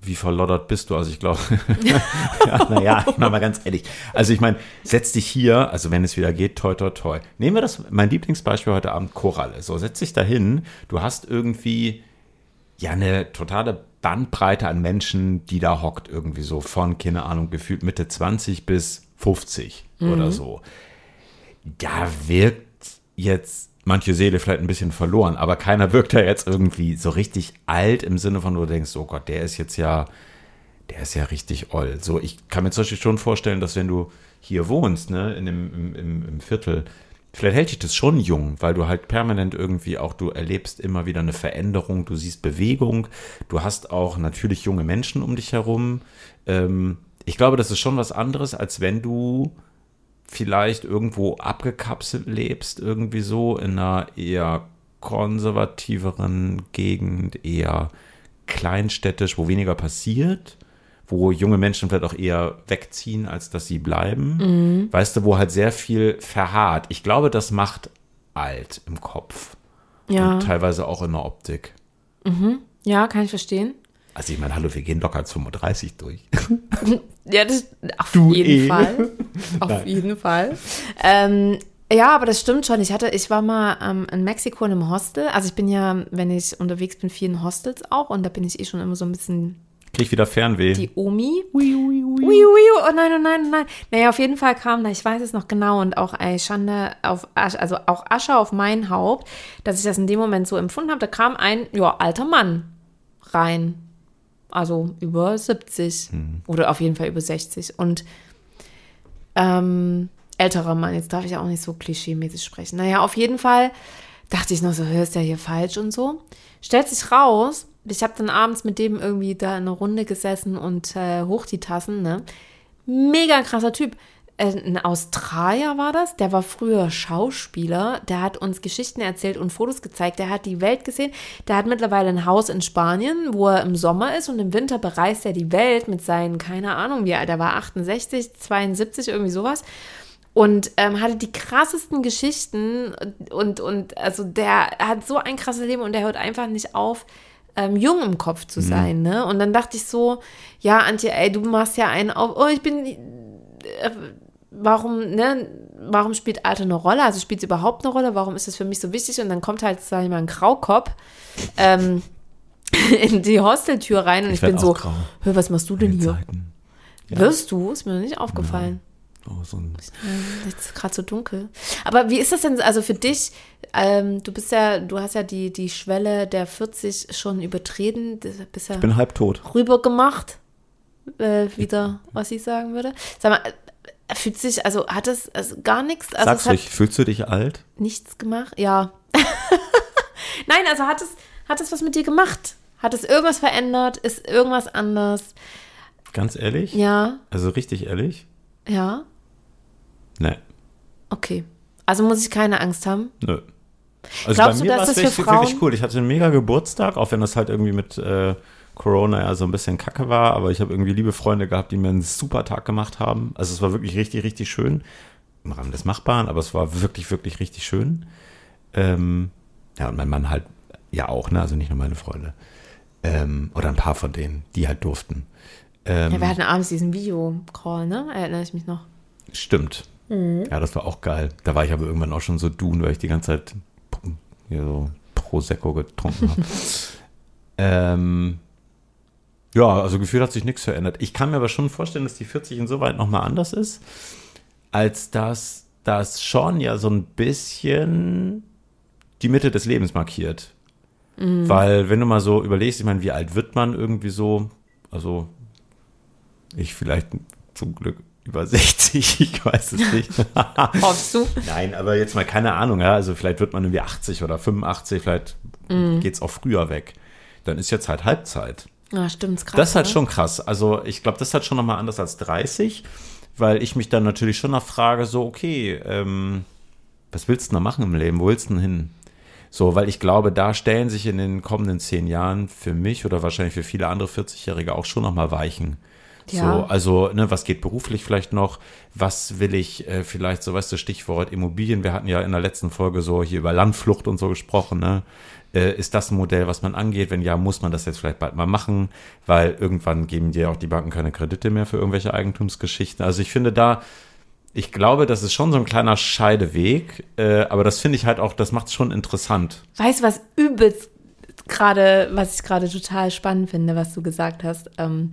wie verloddert bist du? Also ich glaube, ja, naja, ich mach mal ganz ehrlich. Also ich meine, setz dich hier, also wenn es wieder geht, toi, toi, toi. Nehmen wir das, mein Lieblingsbeispiel heute Abend, Koralle. So, setz dich dahin, du hast irgendwie ja eine totale Bandbreite an Menschen, die da hockt, irgendwie so von, keine Ahnung, gefühlt Mitte 20 bis 50 oder so. Da wirkt jetzt manche Seele vielleicht ein bisschen verloren, aber keiner wirkt da jetzt irgendwie so richtig alt im Sinne von, du denkst, oh Gott, der ist jetzt ja, der ist ja richtig oll. So, ich kann mir zum Beispiel schon vorstellen, dass wenn du hier wohnst, ne, in dem, im, im, im Viertel, vielleicht hält dich das schon jung, weil du halt permanent irgendwie auch, du erlebst immer wieder eine Veränderung, du siehst Bewegung, du hast auch natürlich junge Menschen um dich herum. Ähm, ich glaube, das ist schon was anderes, als wenn du vielleicht irgendwo abgekapselt lebst, irgendwie so in einer eher konservativeren Gegend, eher kleinstädtisch, wo weniger passiert, wo junge Menschen vielleicht auch eher wegziehen, als dass sie bleiben. Weißt du, wo halt sehr viel verharrt. Ich glaube, das macht alt im Kopf. Ja, Und teilweise auch in der Optik. ja, kann ich verstehen. Also ich meine, hallo, wir gehen locker als 35 durch. Ja, das auf Du jeden eh. Fall. Auf Nein. jeden Fall. Ähm, ja, aber das stimmt schon. Ich hatte, ich war mal ähm, in Mexiko in einem Hostel. Also ich bin ja, wenn ich unterwegs bin, viel in Hostels auch und da bin ich eh schon immer so ein bisschen Krieg ich wieder Fernweh. die Omi. Ui, ui, ui. Oh nein, oh nein, oh nein. Naja, auf jeden Fall kam da, ich weiß es noch genau, und auch ey, Schande auf Asche, also auch Asche auf mein Haupt, dass ich das in dem Moment so empfunden habe. Da kam ein, ja, alter Mann rein. Also über 70 oder auf jeden Fall über 60. Und ähm, älterer Mann, jetzt darf ich auch nicht so klischeemäßig sprechen. Naja, auf jeden Fall dachte ich noch so, hör, ist der hier falsch und so. Stellt sich raus, ich habe dann abends mit dem irgendwie da in einer Runde gesessen und äh, hoch die Tassen, ne? Mega krasser Typ. Äh, Ein Australier war das, der war früher Schauspieler, der hat uns Geschichten erzählt und Fotos gezeigt, der hat die Welt gesehen, der hat mittlerweile ein Haus in Spanien, wo er im Sommer ist und im Winter bereist er die Welt mit seinen, keine Ahnung wie alt, er war 68, 72, irgendwie sowas und ähm, hatte die krassesten Geschichten und, und also der hat so ein krasses Leben und der hört einfach nicht auf, ähm, jung im Kopf zu sein, ne? Und dann dachte ich so, ja, Antje, ey, du machst ja einen auf, oh, ich bin, äh, warum, ne, warum spielt Alter eine Rolle? Also spielt es überhaupt eine Rolle? Warum ist das für mich so wichtig? Und dann kommt halt, sag ich mal, ein Graukopf ähm, in die Hosteltür rein und ich, Ich bin so, grau. hör, was machst du denn hier? Zeiten. Ja. Wirst du? Ist mir noch nicht aufgefallen. Oh, so ein Jetzt ist gerade so dunkel. Aber wie ist das denn, also für dich, ähm, du bist ja, du hast ja die, die Schwelle der 40 schon übertreten, bist ja ich bin halb tot. rüber gemacht, äh, wieder, was ich sagen würde. Sag mal, äh, fühlt sich, also hat es also gar nichts, also Sag's ruhig, fühlst du dich alt? nichts gemacht? Ja. Nein, also hat es, hat es was mit dir gemacht? Hat es irgendwas verändert? Ist irgendwas anders? Ganz ehrlich? Ja, Also richtig ehrlich? ja, Nee. okay. Also muss ich keine Angst haben? Nö. Also Glaubst bei mir war es wirklich, wirklich cool. Ich hatte einen mega Geburtstag, auch wenn das halt irgendwie mit äh, Corona ja so ein bisschen kacke war. Aber ich habe irgendwie liebe Freunde gehabt, die mir einen super Tag gemacht haben. Also es war wirklich richtig, richtig schön. Im Rahmen des Machbaren, aber es war wirklich, wirklich richtig schön. Ähm, ja, und mein Mann halt ja auch, ne? Also nicht nur meine Freunde. Ähm, oder ein paar von denen, die halt durften. Ähm, Ja, wir hatten abends diesen Video-Call, ne? Erinnere ich mich noch. Stimmt. Ja, das war auch geil. Da war ich aber irgendwann auch schon so dun, weil ich die ganze Zeit hier so Prosecco getrunken habe. ähm, ja, also gefühlt hat sich nichts verändert. Ich kann mir aber schon vorstellen, dass die 40 insoweit nochmal anders ist, als dass das schon ja so ein bisschen die Mitte des Lebens markiert. Weil, wenn du mal so überlegst, ich meine, wie alt wird man irgendwie so? Also, ich vielleicht zum Glück über 60, ich weiß es nicht. Hoffst du? Nein, aber jetzt mal keine Ahnung, ja. Also vielleicht wird man irgendwie 80 oder 85, vielleicht geht's auch früher weg. Dann ist jetzt halt Halbzeit. Ja, stimmt, ist krass. Das ist halt ne? schon krass. Also ich glaube, das ist halt schon nochmal anders als 30, weil ich mich dann natürlich schon noch frage, so, okay, ähm, was willst du denn da machen im Leben? Wo willst du denn hin? So, weil ich glaube, da stellen sich in den kommenden zehn Jahren für mich oder wahrscheinlich für viele andere 40-Jährige auch schon nochmal Weichen. Ja. So, also, ne, was geht beruflich vielleicht noch? Was will ich äh, vielleicht, so weißt du, Stichwort Immobilien. Wir hatten ja in der letzten Folge so hier über Landflucht und so gesprochen, ne? Äh, ist das ein Modell, was man angeht? Wenn ja, muss man das jetzt vielleicht bald mal machen, weil irgendwann geben dir auch die Banken keine Kredite mehr für irgendwelche Eigentumsgeschichten. Also ich finde da, ich glaube, das ist schon so ein kleiner Scheideweg, äh, aber das finde ich halt auch, das macht es schon interessant. Weißt du, was übelst gerade, was ich gerade total spannend finde, was du gesagt hast? Ähm,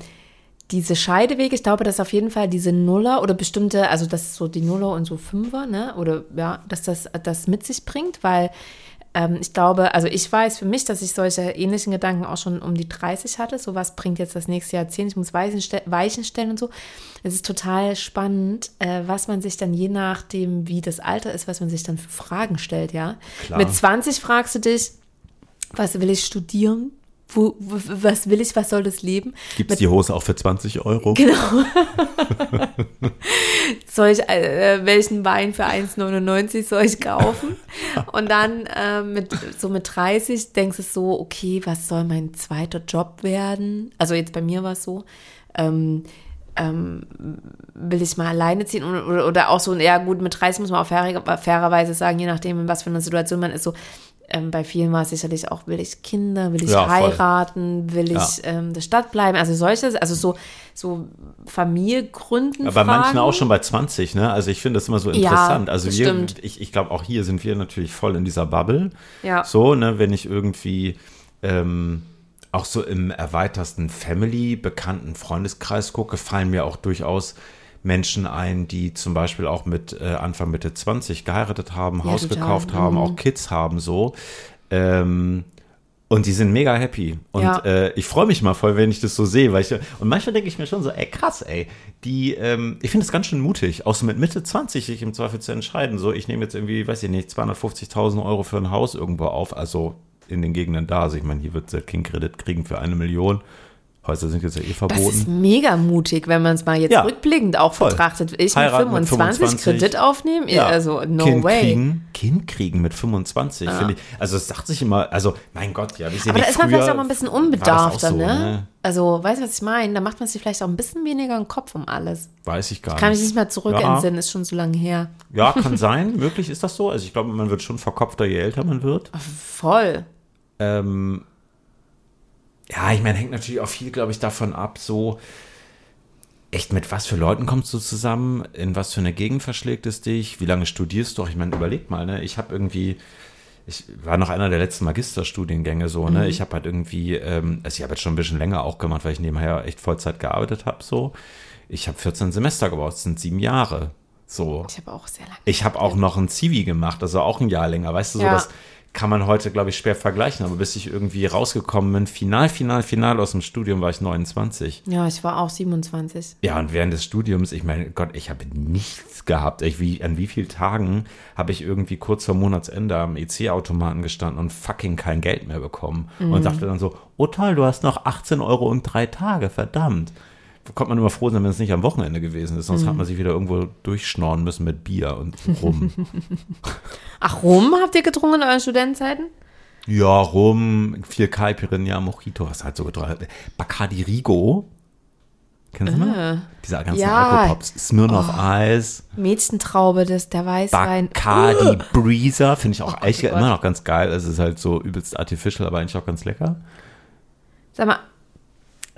diese Scheidewege, ich glaube, dass auf jeden Fall diese Nuller oder bestimmte, also das ist so die Nuller und so Fünfer, ne? Oder ja, dass das das mit sich bringt, weil ähm, ich glaube, also ich weiß für mich, dass ich solche ähnlichen Gedanken auch schon um die 30 hatte. So was bringt jetzt das nächste Jahrzehnt, ich muss Weichen, ste Weichen stellen und so. Es ist total spannend, äh, was man sich dann je nachdem, wie das Alter ist, was man sich dann für Fragen stellt, ja. Klar. Mit 20 fragst du dich, was will ich studieren? Wo, wo, was will ich, was soll das Leben? Gibt es die Hose auch für 20 Euro? soll ich, äh, welchen Wein für 1,99 soll ich kaufen? Und dann äh, mit, so mit 30 denkst du so, okay, was soll mein zweiter Job werden? Also jetzt bei mir war es so, ähm, ähm, will ich mal alleine ziehen oder, oder, oder auch so, ja gut, mit 30 muss man auch fair, fairerweise sagen, je nachdem, in was für einer Situation man ist, so, ähm, bei vielen war es sicherlich auch, will ich Kinder, will ich Ja, heiraten, will Ja. ich ähm, der Stadt bleiben, also solches, also so, so Familie gründen. Ja, bei manchen auch schon bei 20, ne? Also ich finde das immer so interessant. also wir, stimmt. ich, ich glaube auch hier sind wir natürlich voll in dieser Bubble. Ja. So, ne, wenn ich irgendwie ähm, auch so im erweitersten Family, bekannten Freundeskreis gucke, fallen mir auch durchaus Menschen ein, die zum Beispiel auch mit äh, Anfang Mitte 20 geheiratet haben, Ja, Haus total. gekauft haben, Mhm. auch Kids haben so. Ähm, und die sind mega happy. Und Ja. äh, ich freue mich mal voll, wenn ich das so sehe. Weil ich, und manchmal denke ich mir schon so, ey, krass, ey. Die, ähm, ich finde es ganz schön mutig, auch so mit Mitte 20 sich im Zweifel zu entscheiden. So, ich nehme jetzt irgendwie, weiß ich nicht, 250.000 Euro für ein Haus irgendwo auf. Also in den Gegenden da. Also ich meine, hier wird der King Kredit kriegen für eine Million. Häuser sind jetzt ja eh Das ist verboten. mega mutig, wenn man es mal jetzt Ja, rückblickend auch voll. betrachtet. Ich mit mit 25, 25. Kredit aufnehmen? Ja. Also, no kind way. Kriegen, kind kriegen mit 25, finde ich. Also es sagt sich immer, also mein Gott, ja, Aber da ist man vielleicht auch mal ein bisschen unbedarfter, so, ne? Also, weißt du, was ich meine? Da macht man sich vielleicht auch ein bisschen weniger im Kopf um alles. Weiß ich gar Kann nicht. ich nicht mehr zurück Ja. entsinnen, ist schon so lange her. Ja, kann sein. Möglich ist das so. Also ich glaube, man wird schon verkopfter, je älter man wird. Voll. Ähm, ja, ich meine, hängt natürlich auch viel, glaube ich, davon ab, so echt mit was für Leuten kommst du zusammen, in was für eine Gegend verschlägt es dich, wie lange studierst du? auch? Ich meine, überleg mal, ne? Ich habe irgendwie, ich war noch einer der letzten Magisterstudiengänge so, ne? Ich habe halt irgendwie, ähm, also ich habe jetzt schon ein bisschen länger auch gemacht, weil ich nebenher echt Vollzeit gearbeitet habe, so. Ich habe 14 Semester gebaut, das sind sieben Jahre. So. Ich habe auch sehr lange. Ich habe auch noch ein Zivi gemacht, also auch ein Jahr länger. Weißt du, so Ja. Kann man heute, glaube ich, schwer vergleichen. Aber bis ich irgendwie rausgekommen bin, final, final, final aus dem Studium, war ich 29. Ja, ich war auch 27. Ja, und während des Studiums, ich meine, Gott, ich habe nichts gehabt. Ich, wie, an wie vielen Tagen habe ich irgendwie kurz vor Monatsende am EC-Automaten gestanden und fucking kein Geld mehr bekommen. Und dachte dann so, oh toll, du hast noch 18 Euro und drei Tage, verdammt. Konnte man immer froh sein, wenn es nicht am Wochenende gewesen ist. Sonst Mhm. hat man sich wieder irgendwo durchschnorren müssen mit Bier und rum. Ach, rum habt ihr getrunken in euren Studentenzeiten? ja, rum, viel Kai, Pirinha, Mojito, hast halt so getrunken. Bacardi Rigo. Kennst du noch? Diese ganzen Äh. Ja. Oh. Alkopops. Smirnoff Eis. Mädchentraube, das, der Weißwein. Bacardi Breezer finde ich auch Oh echt Gott. immer noch ganz geil. Es ist halt so übelst artificial, aber eigentlich auch ganz lecker. Sag mal,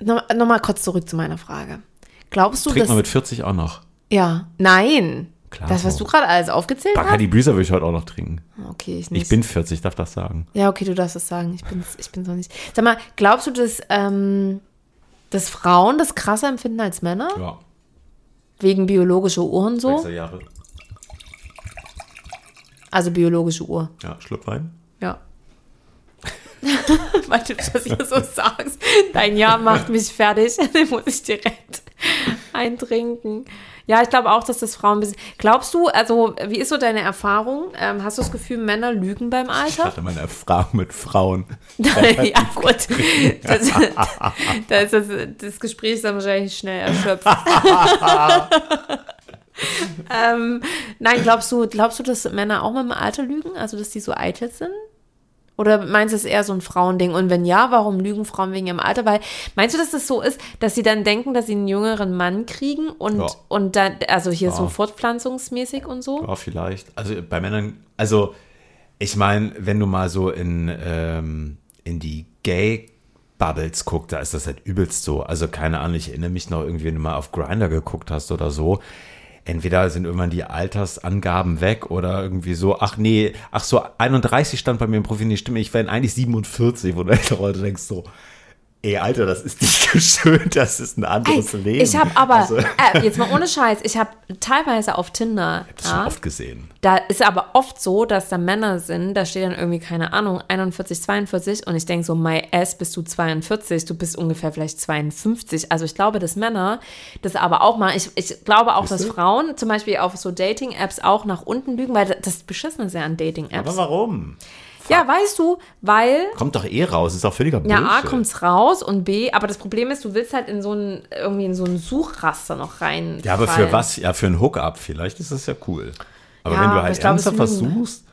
nochmal noch mal kurz zurück zu meiner Frage. Glaubst du, Trinkt dass. man mit 40 auch noch. ja, nein. Klar, das, was du gerade alles aufgezählt Bacardi Breezer würde ich heute auch noch trinken. hast? Okay, ich nicht. Ich bin 40, darf das sagen. Ja, okay, du darfst es sagen. Ich bin's, ich bin's noch nicht. Sag mal, glaubst du, dass, ähm, dass Frauen das krasser empfinden als Männer? Ja. Wegen biologischer Uhren so? 60er Jahre. Also biologische Uhr. Ja, Schluck Wein. Ja. Weil du das hier so sagst. Dein Jahr macht mich fertig. Den muss ich direkt eintrinken. Ja, ich glaube auch, dass das Frauen ein bisschen. Glaubst du, also, wie ist so deine Erfahrung? Ähm, hast du das Gefühl, Männer lügen beim Ich Alter? hatte meine Erfahrung mit Frauen. ja, gut. Das, da ist das, das Gespräch dann wahrscheinlich schnell erschöpft. ähm, nein, glaubst du, glaubst du, dass Männer auch mit dem Alter lügen? Also, dass die so eitel sind? Oder meinst du, es ist eher so ein Frauending? Und wenn ja, warum lügen Frauen wegen ihrem Alter? Weil, meinst du, dass das so ist, dass sie dann denken, dass sie einen jüngeren Mann kriegen und, Ja. und dann, also hier so Ja. fortpflanzungsmäßig und so? Ja, vielleicht. Also bei Männern, also ich meine, wenn du mal so in, ähm, in die Gay-Bubbles guckst, da ist das halt übelst so. Also keine Ahnung, ich erinnere mich noch irgendwie, wenn du mal auf Grinder geguckt hast oder so. Entweder sind irgendwann die Altersangaben weg oder irgendwie so, ach nee, ach so, 31 stand bei mir im Profil, nee, stimmt, ich wäre eigentlich 47, wo du heute denkst so, ey, Alter, das ist nicht schön, das ist ein anderes Ey, Leben. ich habe aber, Also, äh, jetzt mal ohne Scheiß, ich habe teilweise auf Tinder, das schon ja, oft gesehen. da ist aber oft so, dass da Männer sind, da steht dann irgendwie, keine Ahnung, 41, 42 und ich denke so, my ass, bist du 42, du bist ungefähr vielleicht 52. Also ich glaube, dass Männer das aber auch mal, ich, ich glaube auch, dass du? Frauen zum Beispiel auf so Dating-Apps auch nach unten lügen, weil das Beschissene ist ja an Aber Dating-Apps. warum? Ja, weißt du, weil Kommt doch eh raus, ist auch völliger Bullshit. ja, A kommt's raus und B, aber das Problem ist, du willst halt in so ein, irgendwie in so ein Suchraster noch rein. Ja, aber für was? Ja, für ein Hookup vielleicht ist das ja cool. Aber Ja, wenn du halt ich ernsthaft was lügen. suchst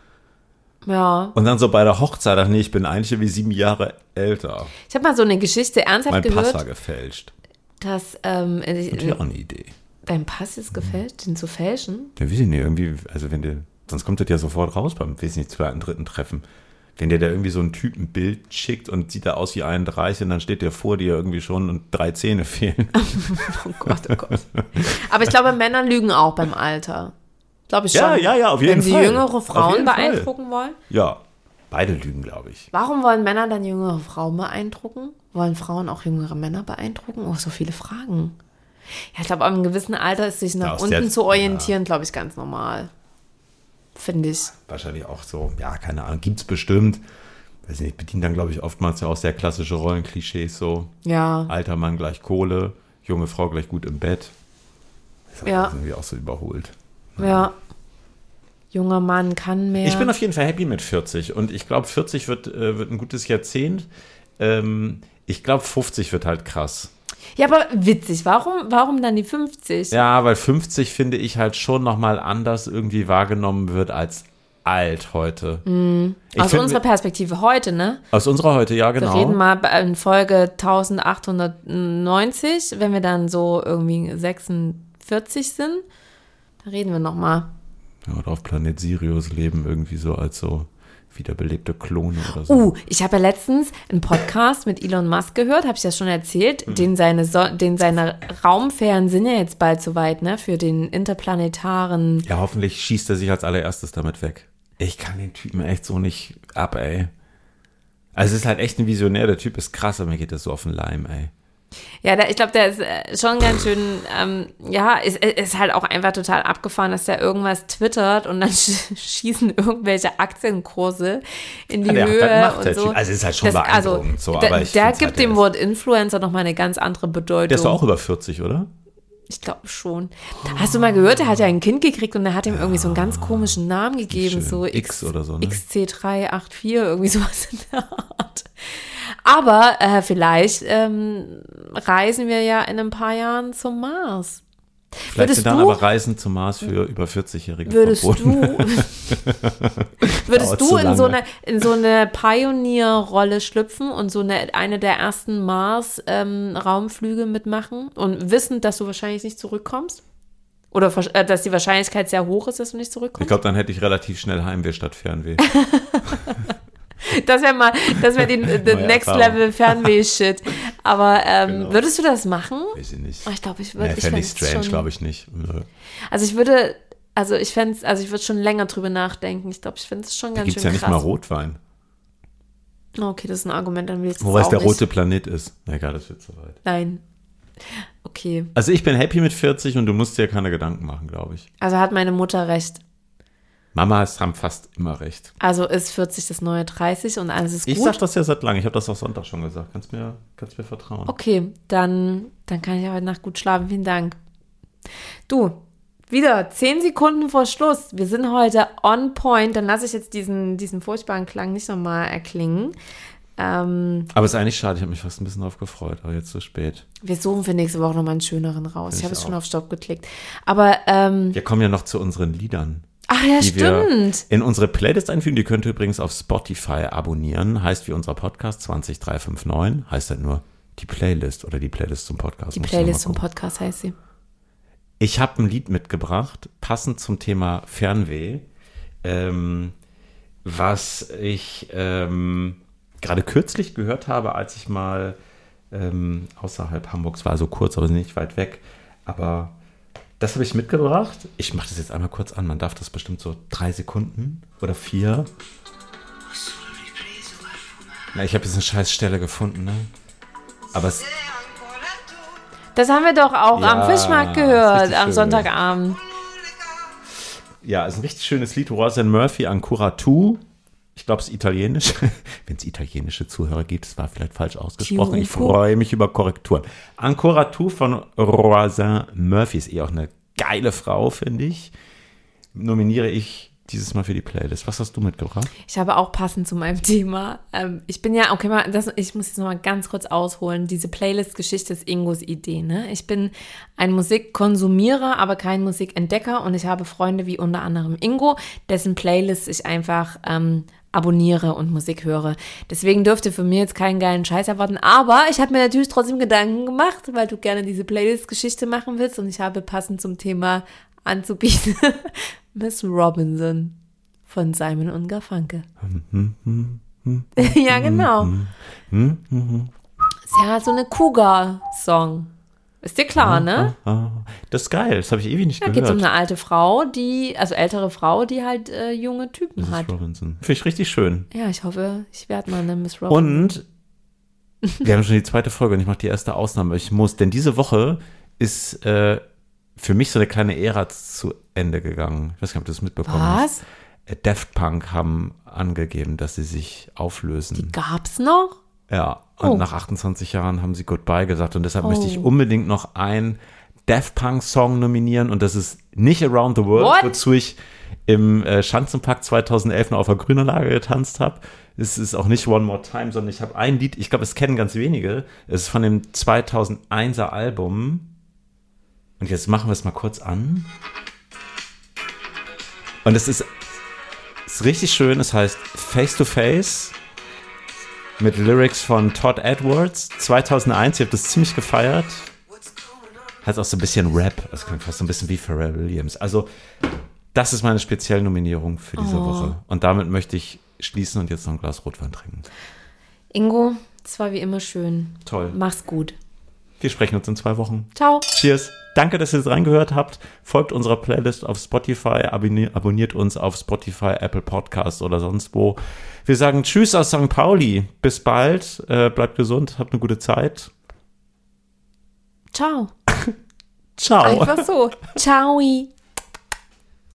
Ja. und dann so bei der Hochzeit, ach nee, ich bin eigentlich wie sieben Jahre älter. Ich habe mal so eine Geschichte ernsthaft Mein Pass gehört, war gefälscht. dass ähm, Natürlich auch eine Idee. dein Pass ist gefälscht, den zu fälschen. Ja, weiß ich nicht, irgendwie, also wenn der, sonst kommt das ja sofort raus beim, weiß nicht, zweiten, dritten Treffen. Wenn der da irgendwie so ein Typen Bild schickt und sieht da aus wie 31 und dann steht der vor dir irgendwie schon und drei Zähne fehlen. Oh Gott, oh Gott. Aber ich glaube, Männer lügen auch beim Alter. Glaube ich schon. Ja, ja, ja, auf jeden Wenn sie Fall. jüngere Frauen Fall. beeindrucken wollen. Ja, beide lügen, glaube ich. Warum wollen Männer dann jüngere Frauen beeindrucken? Wollen Frauen auch jüngere Männer beeindrucken? Oh, so viele Fragen. Ja, ich glaube, ab einem gewissen Alter ist sich nach unten zu orientieren, glaube ich, ganz normal. Finde ich. wahrscheinlich auch so, ja, keine Ahnung, gibt's bestimmt. Weiß nicht, bedienen dann, glaube ich, oftmals ja auch sehr klassische Rollenklischees, so Ja. alter Mann gleich Kohle, junge Frau gleich gut im Bett. Das ist Ja. irgendwie auch so überholt. Ja. Junger Mann kann mehr. Ich bin auf jeden Fall happy mit 40 und ich glaube, 40 wird, äh, wird ein gutes Jahrzehnt. Ähm, ich glaube, 50 wird halt krass. Ja, aber witzig. Warum, warum dann die 50? Ja, weil 50 finde ich halt schon nochmal anders irgendwie wahrgenommen wird als alt heute. Ich Aus find- unserer Perspektive heute, ne? aus unserer heute, ja, genau. Wir reden mal in Folge 1890, wenn wir dann so irgendwie 46 sind. Da reden wir noch mal. Ja, oder auf Planet Sirius leben irgendwie so als so wiederbelebte Klone oder so. Uh, ich habe ja letztens einen Podcast mit Elon Musk gehört, habe ich das schon erzählt, Mhm. den, seine so den seine Raumfähren sind ja jetzt bald soweit, ne, für den interplanetaren. Ja, hoffentlich schießt er sich als allererstes damit weg. Ich kann den Typen echt so nicht ab, ey. Also es ist halt echt ein Visionär, der Typ ist krass, aber mir geht das so auf den Leim, ey. Ja, der, ich glaube, der ist äh, schon ganz schön, ähm, ja, ist, ist halt auch einfach total abgefahren, dass der irgendwas twittert und dann sch schießen irgendwelche Aktienkurse in die Ja, Höhe halt Macht, und der so. Typ. Also ist halt schon beeindruckend, so, der, aber ich der gibt halt, dem Wort Influencer nochmal eine ganz andere Bedeutung. Der ist doch auch über 40, oder? Ich glaube schon. Hast du mal gehört, er hat ja ein Kind gekriegt und er hat ihm irgendwie so einen ganz komischen Namen gegeben, schön. so X oder so, ne? XC384, irgendwie sowas in der Art. Aber äh, vielleicht ähm, reisen wir ja in ein paar Jahren zum Mars. Vielleicht Würdest sind dann du- aber Reisen zum Mars für über 40-Jährige Würdest verboten. du, würdest du in so eine, in so eine Pionierrolle schlüpfen und so eine, eine der ersten Mars-Raumflüge mitmachen und wissend, dass du wahrscheinlich nicht zurückkommst? Oder äh, dass die Wahrscheinlichkeit sehr hoch ist, dass du nicht Ich zurückkommst? glaube, dann hätte ich relativ schnell Heimweh statt Fernweh. Das wäre mal, das wäre die Next Erfahrung. Level Fernweh-Shit. Aber ähm, Genau. würdest du das machen? Weiß ich nicht. Oh, ich glaube, ich würde. Nee, fände ich strange, glaube ich nicht. Nö. Also ich würde, also ich fände also ich würde schon länger drüber nachdenken. Ich glaube, ich finde es schon Da ganz gibt es schön ja nicht krass. mal Rotwein. Okay, das ist ein Argument, dann will ich Wobei es der nicht. rote Planet ist. Na egal, das wird zu weit. Nein. Okay. Also ich bin happy mit 40 und du musst dir keine Gedanken machen, glaube ich. Also hat meine Mutter recht. Mamas haben fast immer recht. Also ist 40 das neue 30 und alles ist Ich gut. sag das ja seit langem. Ich habe das auch Sonntag schon gesagt. Kannst mir, kannst mir vertrauen. Okay, dann, dann kann ich heute Nacht gut schlafen. Vielen Dank. Du, wieder 10 Sekunden vor Schluss. Wir sind heute on point. Dann lasse ich jetzt diesen, diesen furchtbaren Klang nicht nochmal erklingen. Ähm, Aber es ist eigentlich schade. Ich habe mich fast ein bisschen drauf gefreut. Aber jetzt zu spät. wir suchen für nächste Woche nochmal einen schöneren raus. Find Ich habe ich es schon auf Stopp geklickt. Aber, ähm, Wir kommen ja noch zu unseren Liedern. Ach ja, die wir stimmt. in unsere Playlist einfügen. Die könnt ihr übrigens auf Spotify abonnieren. Heißt wie unser Podcast 20359. Heißt halt nur die Playlist oder die Playlist zum Podcast. Die Playlist zum. Podcast heißt sie. Ich habe ein Lied mitgebracht, passend zum Thema Fernweh, ähm, was ich ähm, gerade kürzlich gehört habe, als ich mal ähm, außerhalb Hamburgs war, so kurz, aber nicht weit weg. Aber das habe ich mitgebracht. Ich mache das jetzt einmal kurz an. Man darf das bestimmt so drei Sekunden oder vier. Na, ich habe jetzt eine scheiß Stelle gefunden, ne? Aber es, Das haben wir doch auch Ja, am Fischmarkt gehört, am schön. Sonntagabend. Ja, ist ein richtig schönes Lied. Rosa Murphy Ancora Tu. Ich glaube, es ist italienisch. Wenn es italienische Zuhörer gibt, es war vielleicht falsch ausgesprochen. Ich freue mich über Korrekturen. Ancora Tu von Roisin Murphy ist eh auch eine geile Frau, finde ich. Nominiere ich dieses Mal für die Playlist. Was hast du mitgebracht? Ich habe auch passend zu meinem Thema. Ähm, ich bin ja, okay, mal, das, ich muss jetzt noch mal ganz kurz ausholen. Diese Playlist-Geschichte ist Ingos Idee. Ne? Ich bin ein Musikkonsumierer, aber kein Musikentdecker und ich habe Freunde wie unter anderem Ingo, dessen Playlist ich einfach ähm, abonniere und Musik höre. Deswegen dürfte für mich jetzt keinen geilen Scheiß erwarten. Aber ich habe mir natürlich trotzdem Gedanken gemacht, weil du gerne diese Playlist-Geschichte machen willst und ich habe passend zum Thema anzubieten Miss Robinson von Simon und Garfunkel. ja, genau. Ist ja so eine Cougar-Song. Ist dir klar, ne? Ah, das ist geil. Das habe ich ewig nicht Da geht es gehört. um eine alte Frau, die, also ältere Frau, die halt äh, junge Typen Mrs. hat. Robinson. Finde ich richtig schön. Ja, ich hoffe, ich werde mal eine Miss Robinson. Und wir haben schon die zweite Folge und ich mache die erste Ausnahme. Ich muss, denn diese Woche ist äh, für mich so eine kleine Ära zu Ende gegangen. Ich weiß nicht, ob du das mitbekommen hast. Was? Äh, Daft Punk haben angegeben, dass sie sich auflösen. Gab's noch? Ja, und Oh. nach 28 Jahren haben sie Goodbye gesagt und deshalb Oh. möchte ich unbedingt noch einen Daft Punk Song nominieren und das ist nicht Around the World, What? wozu ich im äh, Schanzenpark 2011 noch auf der Grünanlage getanzt habe. Es ist auch nicht One More Time, sondern ich habe ein Lied, ich glaube, es kennen ganz wenige. Es ist von dem 2001er Album. Und jetzt machen wir es mal kurz an. Und es ist, ist richtig schön, es heißt Face to Face mit Lyrics von Todd Edwards 2001. Ich habe das ziemlich gefeiert. Hat auch so ein bisschen Rap, also klingt fast so ein bisschen wie Pharrell Williams. Also das ist meine spezielle Nominierung für diese Oh. Woche. Und damit möchte ich schließen und jetzt noch ein Glas Rotwein trinken. Ingo, es war wie immer schön. Toll. Mach's gut. Wir sprechen uns in zwei Wochen. Ciao. Cheers. Danke, dass ihr jetzt reingehört habt. Folgt unserer Playlist auf Spotify, abonniert, abonniert uns auf Spotify, Apple Podcasts oder sonst wo. Wir sagen Tschüss aus St. Pauli. Bis bald. Äh, bleibt gesund. Habt eine gute Zeit. Ciao. Ciao. Einfach so. Ciao.